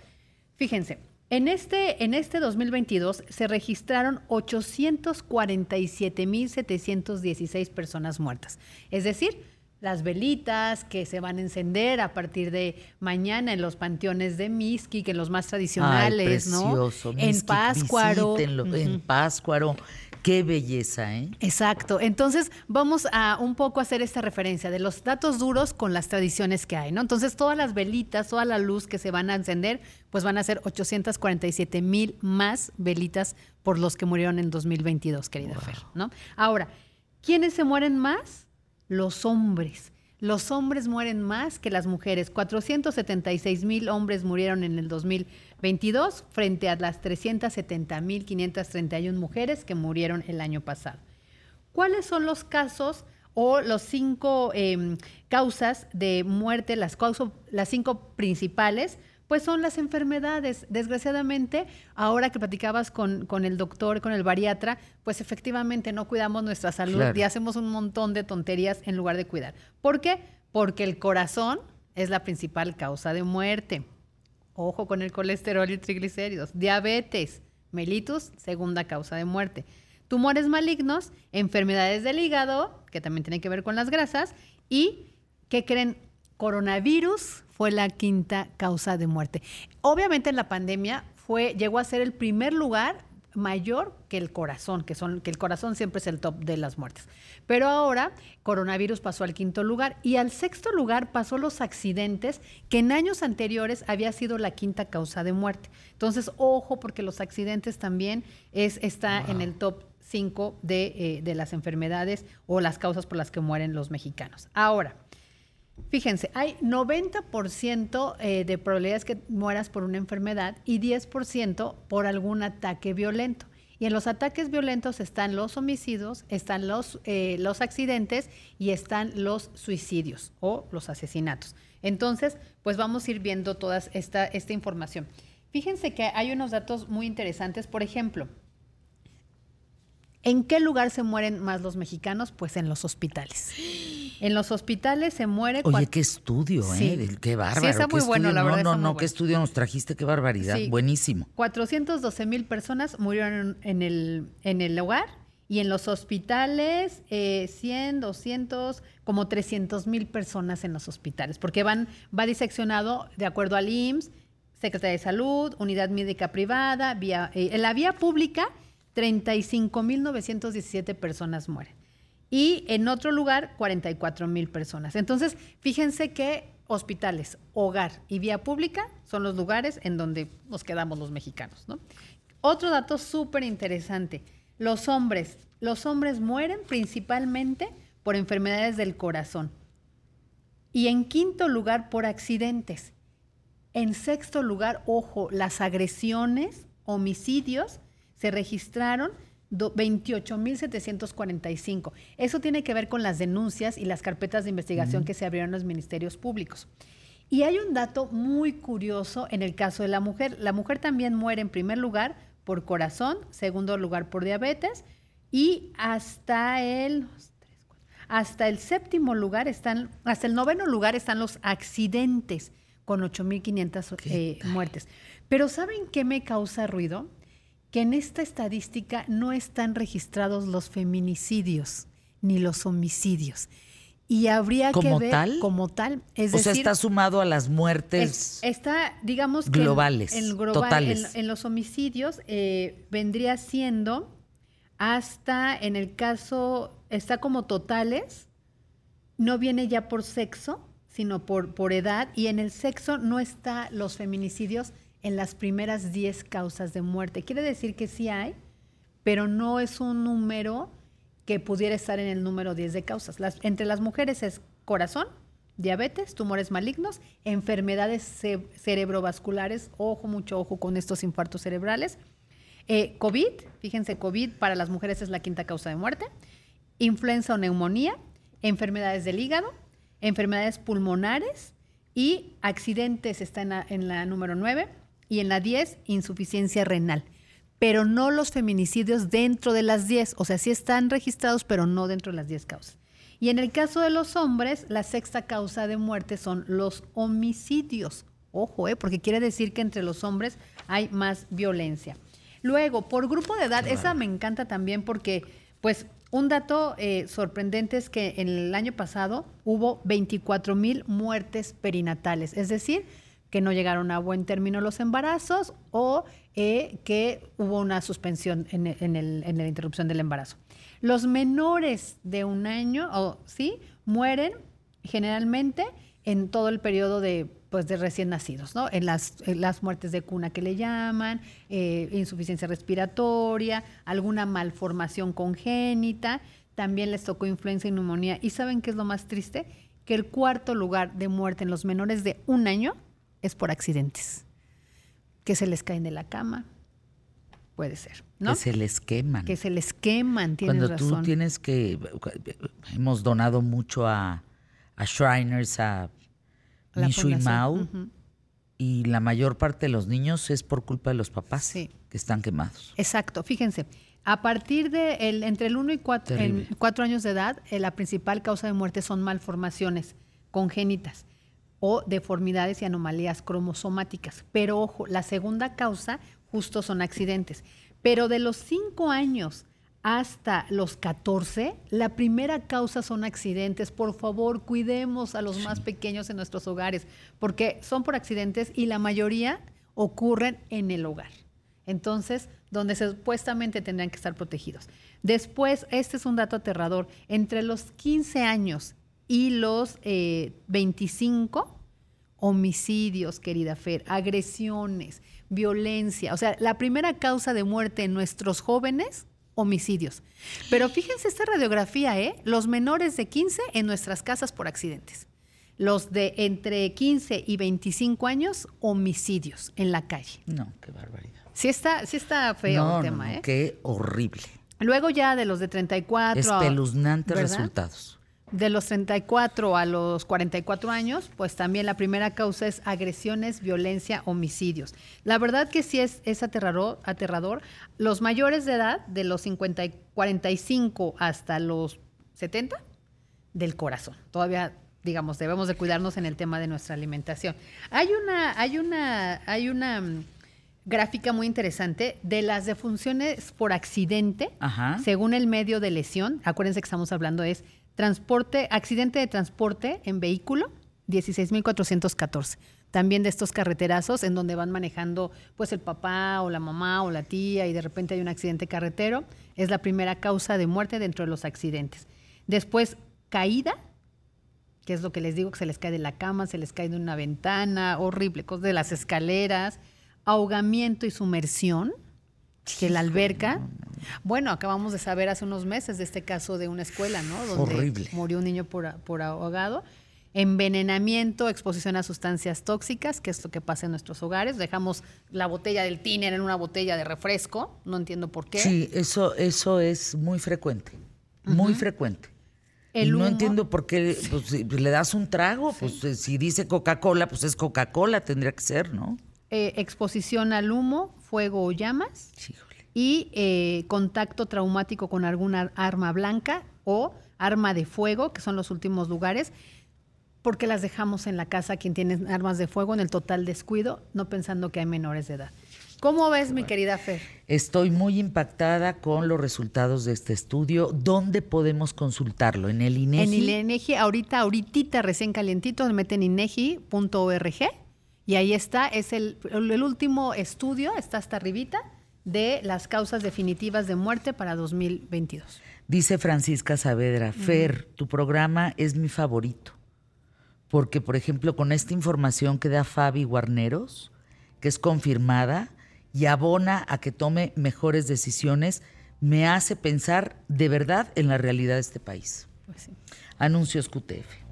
[SPEAKER 10] fíjense, en este, en este 2022 se registraron 847.716 personas muertas. Es decir, las velitas que se van a encender a partir de mañana en los panteones de Miski, que en los más tradicionales, ¿no? en Páscuaro.
[SPEAKER 1] En Páscuaro. Qué belleza, ¿eh?
[SPEAKER 10] Exacto. Entonces, vamos a un poco hacer esta referencia de los datos duros con las tradiciones que hay, ¿no? Entonces, todas las velitas, toda la luz que se van a encender, pues van a ser 847 mil más velitas por los que murieron en 2022, querida Fer, ¿no? Ahora, ¿quiénes se mueren más? Los hombres. Los hombres mueren más que las mujeres. 476 mil hombres murieron en el 2022 frente a las 370 mil 531 mujeres que murieron el año pasado. ¿Cuáles son los casos o los cinco em, causas de muerte, las, las cinco principales? Pues son las enfermedades. Desgraciadamente, ahora que platicabas con, con, el doctor, con el bariatra, pues efectivamente no cuidamos nuestra salud y hacemos un montón de tonterías en lugar de cuidar. ¿Por qué? Porque el corazón es la principal causa de muerte. Ojo con el colesterol y triglicéridos. Diabetes, mellitus, segunda causa de muerte. Tumores malignos, enfermedades del hígado, que también tienen que ver con las grasas, y, ¿qué creen? Coronavirus fue la quinta causa de muerte. Obviamente en la pandemia fue, llegó a ser el primer lugar mayor que el corazón, que, son, que el corazón siempre es el top de las muertes. Pero ahora coronavirus pasó al quinto lugar y al sexto lugar pasó los accidentes, que en años anteriores había sido la quinta causa de muerte. Entonces, ojo, porque los accidentes también es, está en el top 5 de, eh, de las enfermedades o las causas por las que mueren los mexicanos. Ahora, Fíjense, hay 90% eh, de probabilidades que mueras por una enfermedad y 10% por algún ataque violento. Y en los ataques violentos están los homicidios, están los, eh, los accidentes y están los suicidios o los asesinatos. Entonces, pues vamos a ir viendo toda esta, esta información. Fíjense que hay unos datos muy interesantes. Por ejemplo, ¿En qué lugar se mueren más los mexicanos? Pues en los hospitales. En los hospitales se muere.
[SPEAKER 1] Oye, qué estudio, ¿eh? Qué bárbaro.
[SPEAKER 10] Sí, está muy bueno, la verdad.
[SPEAKER 1] No, no, no, qué estudio nos trajiste, qué barbaridad. Buenísimo.
[SPEAKER 10] 412 mil personas murieron en el, en el hogar y en los hospitales, eh, 100, 200, como 300 mil personas en los hospitales, porque van, va diseccionado de acuerdo al IMSS, Secretaría de Salud, Unidad Médica Privada, vía, eh, en la vía pública 35.917 personas mueren. Y en otro lugar, 44.000 personas. Entonces, fíjense que hospitales, hogar y vía pública son los lugares en donde nos quedamos los mexicanos. ¿no? Otro dato súper interesante. Los hombres, los hombres mueren principalmente por enfermedades del corazón. Y en quinto lugar, por accidentes. En sexto lugar, ojo, las agresiones, homicidios se registraron 28.745. Eso tiene que ver con las denuncias y las carpetas de investigación que se abrieron en los ministerios públicos. Y hay un dato muy curioso en el caso de la mujer. La mujer también muere en primer lugar por corazón, segundo lugar por diabetes y hasta el hasta el séptimo lugar están, hasta el noveno lugar están los accidentes con 8.500 eh, muertes. Pero ¿saben qué me causa ruido? Que en esta estadística no están registrados los feminicidios ni los homicidios. Y habría que ver como tal. Es
[SPEAKER 1] o sea, está sumado a las muertes
[SPEAKER 10] está, digamos
[SPEAKER 1] globales,
[SPEAKER 10] en,
[SPEAKER 1] totales.
[SPEAKER 10] En, los homicidios eh, vendría siendo hasta en el caso, está como totales, no viene ya por sexo, sino por, por edad, y en el sexo no está los feminicidios en las primeras 10 causas de muerte. Quiere decir que sí hay, pero no es un número que pudiera estar en el número 10 de causas. entre las mujeres es corazón, diabetes, tumores malignos, enfermedades cerebrovasculares, ojo, mucho ojo con estos infartos cerebrales. Eh, COVID, fíjense, COVID para las mujeres es la quinta causa de muerte. Influenza o neumonía, enfermedades del hígado, enfermedades pulmonares y accidentes está en la, en la número 9 y en la 10 insuficiencia renal, pero no los feminicidios dentro de las 10, o sea, sí están registrados, pero no dentro de las 10 causas. Y en el caso de los hombres, la sexta causa de muerte son los homicidios. Ojo, ¿eh? porque quiere decir que entre los hombres hay más violencia. Luego, por grupo de edad, esa me encanta también porque, pues, un dato eh, sorprendente es que en el año pasado hubo 24 mil muertes perinatales, es decir, que no llegaron a buen término los embarazos o eh, que hubo una suspensión en, en, la interrupción del embarazo. Los menores de un año, o sí, mueren generalmente en todo el periodo de, pues, de recién nacidos, ¿no? En las, las muertes de cuna que le llaman, eh, insuficiencia respiratoria, alguna malformación congénita, también les tocó influenza y neumonía. ¿Y saben qué es lo más triste? Que el cuarto lugar de muerte en los menores de un año es por accidentes. Que se les caen de la cama. Puede ser, ¿no?
[SPEAKER 1] Que se les queman.
[SPEAKER 10] Que se les queman, tienes
[SPEAKER 1] Cuando tú tienes que... Hemos donado mucho a, a Shriners, a Mishu y Mau. Y la mayor parte de los niños es por culpa de los papás que están quemados.
[SPEAKER 10] Exacto. Fíjense, a partir de el, entre el 1 y 4 años de edad, eh, la principal causa de muerte son malformaciones congénitas o deformidades y anomalías cromosomáticas. Pero ojo, la segunda causa justo son accidentes. Pero de los 5 años hasta los 14, la primera causa son accidentes. Por favor, cuidemos a los más pequeños en nuestros hogares, porque son por accidentes y la mayoría ocurren en el hogar. Entonces, donde supuestamente tendrían que estar protegidos. Después, este es un dato aterrador, entre los 15 años y los 25 eh, homicidios, querida Fer, agresiones, violencia. O sea, la primera causa de muerte en nuestros jóvenes, homicidios. Pero fíjense esta radiografía, ¿eh? Los menores de 15 en nuestras casas por accidentes. Los de entre 15 y 25 años, homicidios en la calle.
[SPEAKER 1] No, qué barbaridad.
[SPEAKER 10] Sí está, sí está feo el tema, no, ¿eh?
[SPEAKER 1] Qué horrible.
[SPEAKER 10] Luego ya de los de 34.
[SPEAKER 1] Espeluznantes resultados.
[SPEAKER 10] De los 34 a los 44 años, pues también la primera causa es agresiones, violencia, homicidios. La verdad que sí es, es aterrador, aterrador. Los mayores de edad, de los 50 y 45 hasta los 70, del corazón. Todavía, digamos, debemos de cuidarnos en el tema de nuestra alimentación. Hay una, hay una, hay una mm, gráfica muy interesante de las defunciones por accidente,
[SPEAKER 1] Ajá.
[SPEAKER 10] según el medio de lesión. Acuérdense que estamos hablando es transporte, accidente de transporte en vehículo, 16.414. También de estos carreterazos en donde van manejando pues el papá o la mamá o la tía y de repente hay un accidente carretero, es la primera causa de muerte dentro de los accidentes. Después, caída, que es lo que les digo, que se les cae de la cama, se les cae de una ventana, horrible, cosas de las escaleras, ahogamiento y sumersión, que la alberca. Bueno, acabamos de saber hace unos meses de este caso de una escuela, ¿no? Donde
[SPEAKER 1] Horrible.
[SPEAKER 10] murió un niño por, por ahogado. Envenenamiento, exposición a sustancias tóxicas, que es lo que pasa en nuestros hogares. Dejamos la botella del tiner en una botella de refresco, no entiendo por qué.
[SPEAKER 1] Sí, eso, eso es muy frecuente. Muy frecuente.
[SPEAKER 10] El
[SPEAKER 1] y no
[SPEAKER 10] humo.
[SPEAKER 1] entiendo por qué pues, si le das un trago, pues eh, si dice Coca-Cola, pues es Coca-Cola, tendría que ser, ¿no?
[SPEAKER 10] Eh, exposición al humo, fuego o llamas. Y eh, contacto traumático con alguna arma blanca o arma de fuego, que son los últimos lugares, porque las dejamos en la casa quien tiene armas de fuego en el total descuido, no pensando que hay menores de edad. ¿Cómo ves, mi querida Fer?
[SPEAKER 1] Estoy muy impactada con los resultados de este estudio. ¿Dónde podemos consultarlo? ¿En el INEGI?
[SPEAKER 10] En el INEGI, ahorita, ahorita, recién calientito, meten inegi.org y ahí está, es el, el último estudio, está hasta arribita, de las causas definitivas de muerte para 2022.
[SPEAKER 1] Dice Francisca Saavedra, Fer, tu programa es mi favorito. Porque, por ejemplo, con esta información que da Fabi Guarneros, que es confirmada y abona a que tome mejores decisiones, me hace pensar de verdad en la realidad de este país.
[SPEAKER 10] Pues sí.
[SPEAKER 1] Anuncios QTF.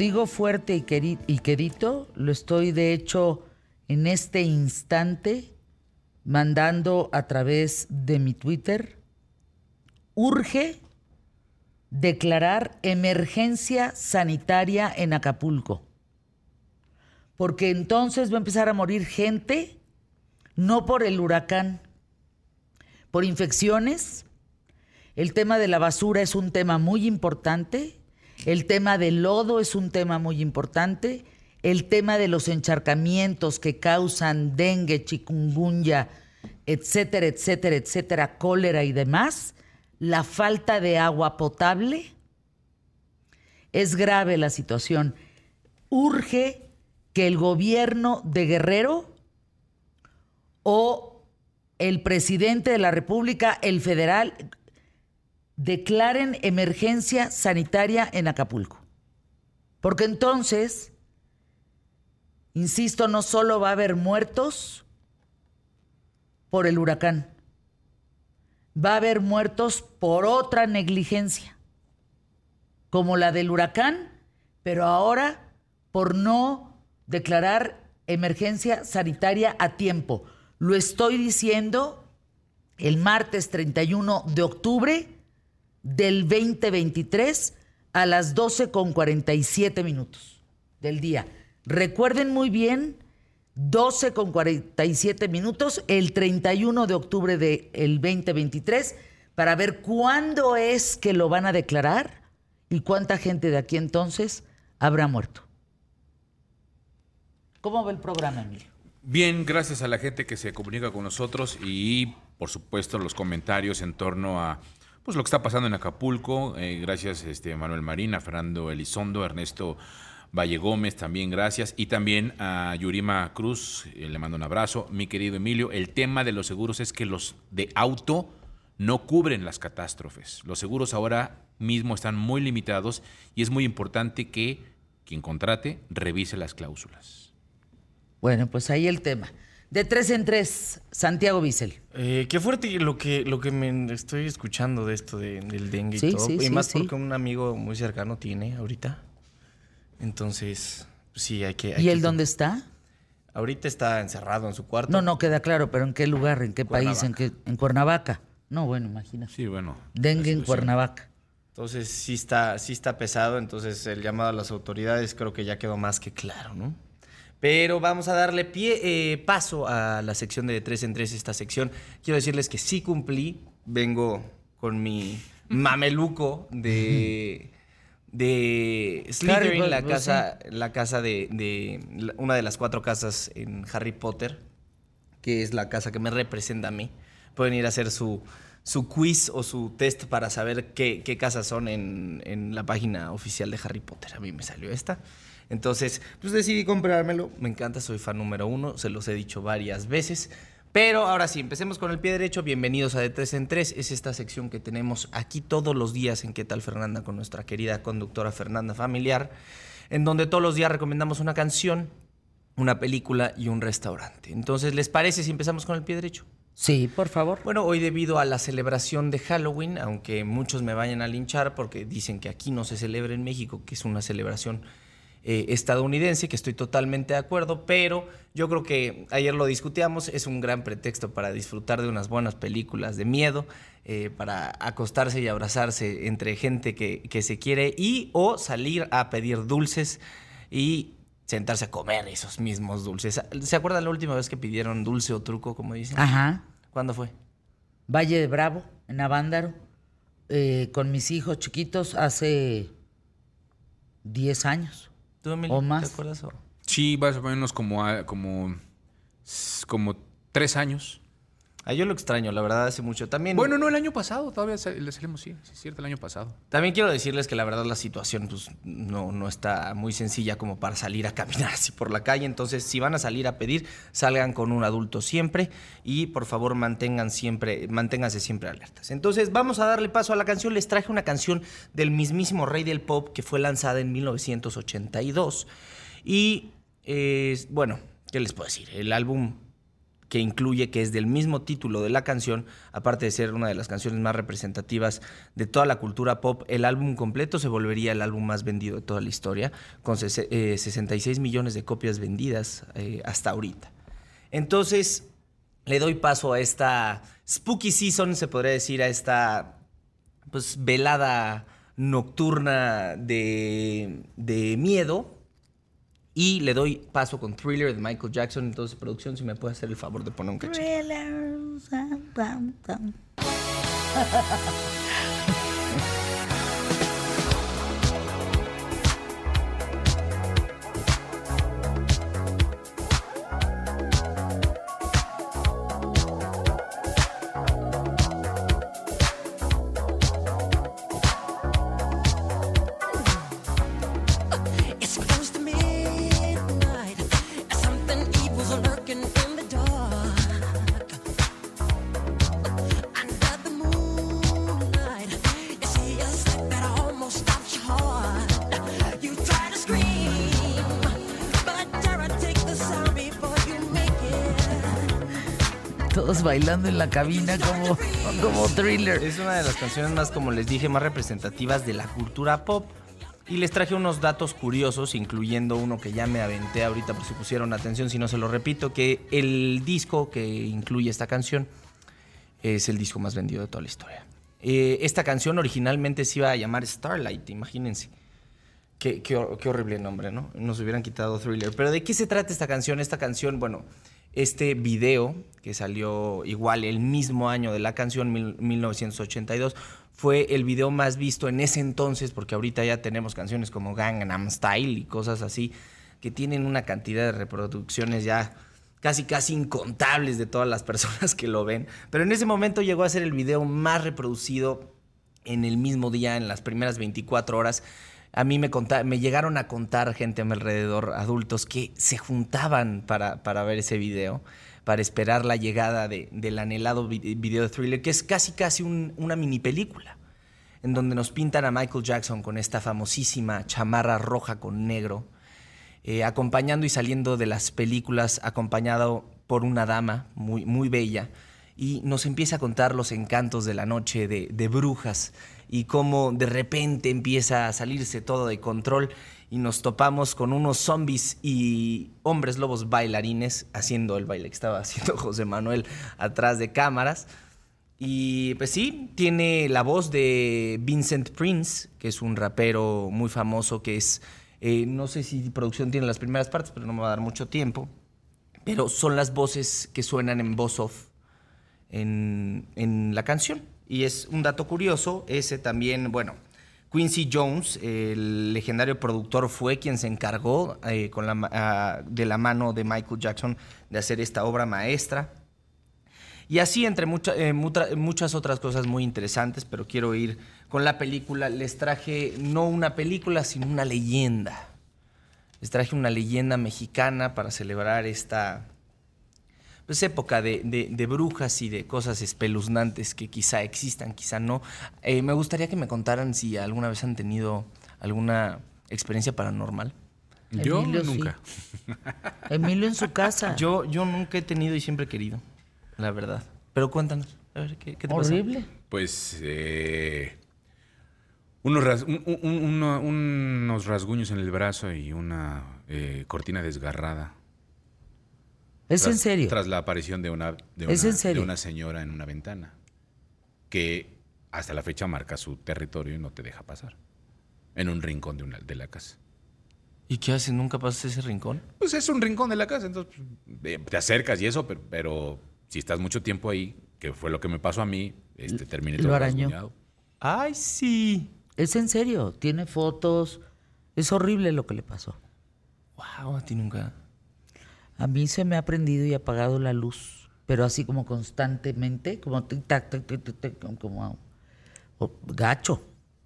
[SPEAKER 1] Digo fuerte y, y quedito, lo estoy de hecho en este instante mandando a través de mi Twitter. Urge declarar emergencia sanitaria en Acapulco. Porque entonces va a empezar a morir gente, no por el huracán, por infecciones. El tema de la basura es un tema muy importante. El tema del lodo es un tema muy importante. El tema de los encharcamientos que causan dengue, chikungunya, etcétera, etcétera, etcétera, cólera y demás. La falta de agua potable. Es grave la situación. Urge que el gobierno de Guerrero o el presidente de la República, el federal, declaren emergencia sanitaria en Acapulco. Porque entonces, insisto, no solo va a haber muertos por el huracán, va a haber muertos por otra negligencia, como la del huracán, pero ahora por no declarar emergencia sanitaria a tiempo. Lo estoy diciendo el martes 31 de octubre del 2023 a las 12 con 47 minutos del día. Recuerden muy bien, 12 con 47 minutos, el 31 de octubre del 2023, para ver cuándo es que lo van a declarar y cuánta gente de aquí entonces habrá muerto. ¿Cómo va el programa, Emilio?
[SPEAKER 2] Bien, gracias a la gente que se comunica con nosotros y, por supuesto, los comentarios en torno a pues, lo que está pasando en Acapulco. Eh, gracias este, Manuel Marín, a Fernando Elizondo, Ernesto Valle Gómez, también gracias. Y también a Yurima Cruz, eh, le mando un abrazo. Mi querido Emilio, el tema de los seguros es que los de auto no cubren las catástrofes. Los seguros ahora mismo están muy limitados y es muy importante que quien contrate revise las cláusulas.
[SPEAKER 1] Bueno, pues ahí el tema. De tres en tres, Santiago Bissell.
[SPEAKER 3] Eh, qué fuerte lo que, lo que me estoy escuchando de esto de- del dengue
[SPEAKER 1] Sí,
[SPEAKER 3] y todo.
[SPEAKER 1] sí,
[SPEAKER 3] y
[SPEAKER 1] sí,
[SPEAKER 3] más
[SPEAKER 1] sí.
[SPEAKER 3] porque un amigo muy cercano tiene ahorita. Entonces, sí, hay que... hay
[SPEAKER 1] ¿Y
[SPEAKER 3] que-
[SPEAKER 1] él dónde está?
[SPEAKER 3] Ahorita está encerrado en su cuarto.
[SPEAKER 1] No, no queda claro, pero ¿en qué lugar? ¿En qué país? ¿En,
[SPEAKER 3] Cuernavaca.
[SPEAKER 1] qué, en Cuernavaca. No, bueno, imagina.
[SPEAKER 2] Sí, bueno.
[SPEAKER 1] Dengue en. Cuernavaca.
[SPEAKER 3] Entonces sí está, sí está pesado, entonces el llamado a las autoridades creo que ya quedó más que claro, ¿no? Pero vamos a darle pie, eh, paso a la sección de 3 en 3, esta sección. Quiero decirles que sí cumplí, vengo con mi mameluco de, de Slytherin, la casa, la casa de, de la- una de las cuatro casas en Harry Potter, que es la casa que me representa a mí. Pueden ir a hacer su, su quiz o su test para saber qué, qué casas son en, en la página oficial de Harry Potter. A mí me salió esta. Entonces, pues decidí comprármelo. Me encanta, soy fan número uno, se los he dicho varias veces. Pero ahora sí, empecemos con el pie derecho. Bienvenidos a De 3 en 3. Es esta sección que tenemos aquí todos los días en ¿Qué tal Fernanda? con nuestra querida conductora Fernanda Familiar, en donde todos los días recomendamos una canción, una película y un restaurante. Entonces, ¿les parece si empezamos con el pie derecho?
[SPEAKER 1] Sí, por favor.
[SPEAKER 3] Bueno, hoy debido a la celebración de Halloween, aunque muchos me vayan a linchar porque dicen que aquí no se celebra en México, que es una celebración eh, estadounidense, que estoy totalmente de acuerdo, pero yo creo que ayer lo discutíamos, es un gran pretexto para disfrutar de unas buenas películas de miedo, eh, para acostarse y abrazarse entre gente que, que se quiere y o salir a pedir dulces y sentarse a comer esos mismos dulces. ¿Se acuerdan la última vez que pidieron dulce o truco, como dicen?
[SPEAKER 1] Ajá.
[SPEAKER 3] ¿Cuándo fue?
[SPEAKER 1] Valle de Bravo, en Avándaro, eh, con mis hijos chiquitos hace 10 años.
[SPEAKER 3] ¿Tú, Emilio,
[SPEAKER 1] O más.
[SPEAKER 3] ¿Te acuerdas? o?
[SPEAKER 2] Sí, más o menos como, a- como, como tres años.
[SPEAKER 3] Ah, yo lo extraño, la verdad, hace mucho. También,
[SPEAKER 2] Bueno, no, el año pasado todavía le salimos, sí, sí, es cierto, el año pasado.
[SPEAKER 3] también quiero decirles que la verdad la situación pues, no, no está muy sencilla como para salir a caminar así por la calle. Entonces, si van a salir a pedir, salgan con un adulto siempre y por favor mantengan siempre, manténganse siempre alertas. Entonces, vamos a darle paso a la canción. Les traje una canción del mismísimo rey del pop que fue lanzada en 1982. Y, eh, bueno, ¿qué les puedo decir? El álbum que incluye, que es del mismo título de la canción, aparte de ser una de las canciones más representativas de toda la cultura pop, el álbum completo se volvería el álbum más vendido de toda la historia, con eh, 66 millones de copias vendidas eh, hasta ahorita. Entonces, le doy paso a esta spooky season, se podría decir, a esta pues velada nocturna de miedo. Y le doy paso con Thriller de Michael Jackson. Entonces, producción, si me puede hacer el favor de poner un cachito.
[SPEAKER 11] It's
[SPEAKER 1] bailando en la cabina como, como thriller.
[SPEAKER 3] Es una de las canciones más, como les dije, más representativas de la cultura pop. Y les traje unos datos curiosos, incluyendo uno que ya me aventé ahorita por si pusieron atención, si no se lo repito, que el disco que incluye esta canción es el disco más vendido de toda la historia. Eh, esta canción originalmente se iba a llamar Starlight, imagínense. Qué, qué hor- qué horrible nombre, ¿no? Nos hubieran quitado Thriller. Pero ¿de qué se trata esta canción? Esta canción, bueno, este video que salió igual el mismo año de la canción, mil- 1982, fue el video más visto en ese entonces, porque ahorita ya tenemos canciones como Gangnam Style y cosas así, que tienen una cantidad de reproducciones ya casi casi incontables de todas las personas que lo ven. Pero en ese momento llegó a ser el video más reproducido en el mismo día, en las primeras 24 horas. A mí me, llegaron a contar gente a mi alrededor, adultos, que se juntaban para, ver ese video, para esperar la llegada de- del anhelado vi- video de thriller, que es casi casi un- una mini película, en donde nos pintan a Michael Jackson con esta famosísima chamarra roja con negro, eh, acompañando y saliendo de las películas, acompañado por una dama muy, muy bella y nos empieza a contar los encantos de la noche de brujas y cómo de repente empieza a salirse todo de control y nos topamos con unos zombies y hombres lobos bailarines haciendo el baile que estaba haciendo José Manuel atrás de cámaras. Y pues sí, tiene la voz de Vincent Prince, que es un rapero muy famoso, que es, eh, no sé si producción tiene las primeras partes, pero no me va a dar mucho tiempo. Pero son las voces que suenan en voz off en, en la canción. Y es un dato curioso, ese también, bueno, Quincy Jones, el legendario productor, fue quien se encargó eh, ah, de la mano de Michael Jackson de hacer esta obra maestra. Y así entre eh, muchas otras cosas muy interesantes, pero quiero ir con la película. Les traje no una película, sino una leyenda. Les traje una leyenda mexicana para celebrar esta pues, época de, de- de brujas y de cosas espeluznantes que quizá existan, quizá no. Eh, me gustaría que me contaran si alguna vez han tenido alguna experiencia paranormal.
[SPEAKER 2] Yo
[SPEAKER 1] Emilio, sí.
[SPEAKER 2] nunca.
[SPEAKER 1] Emilio en su casa.
[SPEAKER 3] Yo, yo nunca he tenido y siempre he querido, la verdad. Pero cuéntanos, a ver, ¿qué, qué te pasa?
[SPEAKER 1] Horrible.
[SPEAKER 2] Pues eh, unos, ras- un- un- un- uno- unos rasguños en el brazo y una eh, cortina desgarrada.
[SPEAKER 1] ¿Es
[SPEAKER 2] Tras-
[SPEAKER 1] en serio?
[SPEAKER 2] Tras la aparición de una, de
[SPEAKER 1] ¿Es
[SPEAKER 2] una-
[SPEAKER 1] en serio?
[SPEAKER 2] de una señora en una ventana que hasta la fecha marca su territorio y no te deja pasar. En un rincón de, una, de la casa.
[SPEAKER 3] ¿Y qué haces? ¿Nunca pasas ese rincón?
[SPEAKER 2] Pues es un rincón de la casa, entonces eh, te acercas y eso, pero, pero si estás mucho tiempo ahí, que fue lo que me pasó a mí, este, terminé
[SPEAKER 1] Lo
[SPEAKER 2] todo
[SPEAKER 1] arañó.
[SPEAKER 2] rasguñado.
[SPEAKER 3] Ay, sí.
[SPEAKER 1] Es en serio. Tiene fotos. Es horrible lo que le pasó.
[SPEAKER 3] Wow, a ti nunca.
[SPEAKER 1] A mí se me ha prendido y apagado la luz, pero así como constantemente, como tic, tac, tic, tic, tic, tic, como- como o- gacho.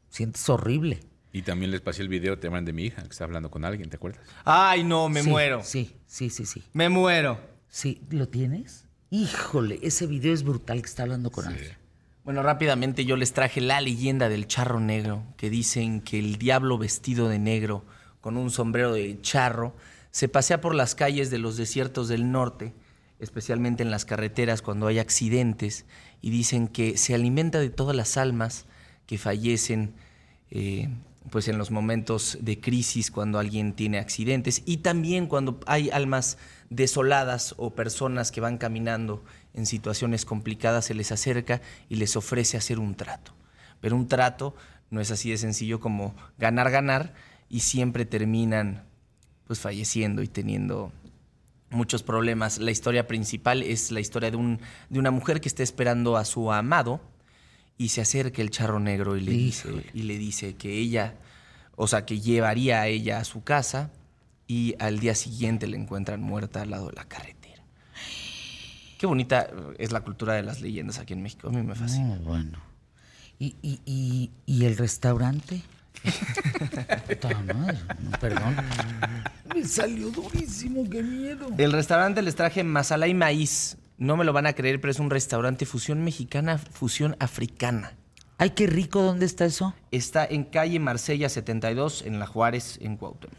[SPEAKER 1] Sientes horrible.
[SPEAKER 2] Y también les pasé el video, te de mi hija, que está hablando con alguien, ¿te acuerdas?
[SPEAKER 3] Ay, no, me
[SPEAKER 1] Sí,
[SPEAKER 3] muero.
[SPEAKER 1] Sí, sí, sí, sí.
[SPEAKER 3] Me muero.
[SPEAKER 1] Sí, ¿lo tienes? Híjole, ese video es brutal que está hablando con alguien.
[SPEAKER 3] Bueno, rápidamente yo les traje la leyenda del charro negro, que dicen que el diablo vestido de negro, con un sombrero de charro, se pasea por las calles de los desiertos del norte, especialmente en las carreteras cuando hay accidentes, y dicen que se alimenta de todas las almas que fallecen eh, pues en los momentos de crisis cuando alguien tiene accidentes y también cuando hay almas desoladas o personas que van caminando en situaciones complicadas se les acerca y les ofrece hacer un trato. Pero un trato no es así de sencillo como ganar ganar y siempre terminan pues falleciendo y teniendo muchos problemas. La historia principal es la historia de, un, de una mujer que está esperando a su amado y se acerca el charro negro y le, dice, y le dice que ella, o sea, que llevaría a ella a su casa y al día siguiente la encuentran muerta al lado de la carretera. Qué bonita es la cultura de las leyendas aquí en México. A mí me fascina.
[SPEAKER 1] No, bueno. ¿Y, y, y, y el restaurante? Puta madre, no, perdón. Me salió durísimo, qué miedo.
[SPEAKER 3] El restaurante les traje masala y maíz. No me lo van a creer, pero es un restaurante fusión mexicana, fusión africana.
[SPEAKER 1] Ay, qué rico, ¿dónde está eso?
[SPEAKER 3] Está en calle Marsella 72, en La Juárez, en Cuauhtémoc.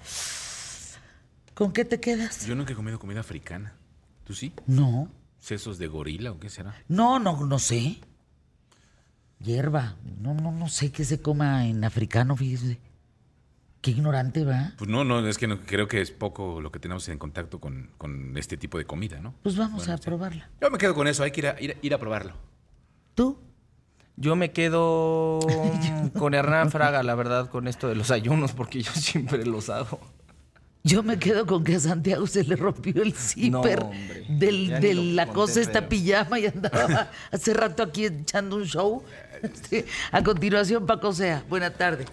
[SPEAKER 1] ¿Con qué te quedas?
[SPEAKER 2] Yo nunca he comido comida africana. ¿Tú sí?
[SPEAKER 1] No,
[SPEAKER 2] ¿Sesos de gorila o qué será?
[SPEAKER 1] no, no, no sé. Hierba. No, no, no sé qué se coma en africano, fíjese. Qué ignorante va.
[SPEAKER 2] Pues no, no, es que no- creo que es poco lo que tenemos en contacto con, con este tipo de comida, ¿no?
[SPEAKER 1] Pues vamos
[SPEAKER 2] Bueno,
[SPEAKER 1] a
[SPEAKER 2] sí.
[SPEAKER 1] probarla.
[SPEAKER 2] Yo me quedo con eso, hay que ir a, ir, ir a probarlo.
[SPEAKER 1] ¿Tú?
[SPEAKER 3] Yo me quedo con Hernán Fraga, la verdad, con esto de los ayunos, porque yo siempre los hago.
[SPEAKER 1] Yo me quedo con que a Santiago se le rompió el zipper del, de la cosa esta pijama y andaba hace rato aquí echando un show. A continuación, Paco Sea. Buena tarde.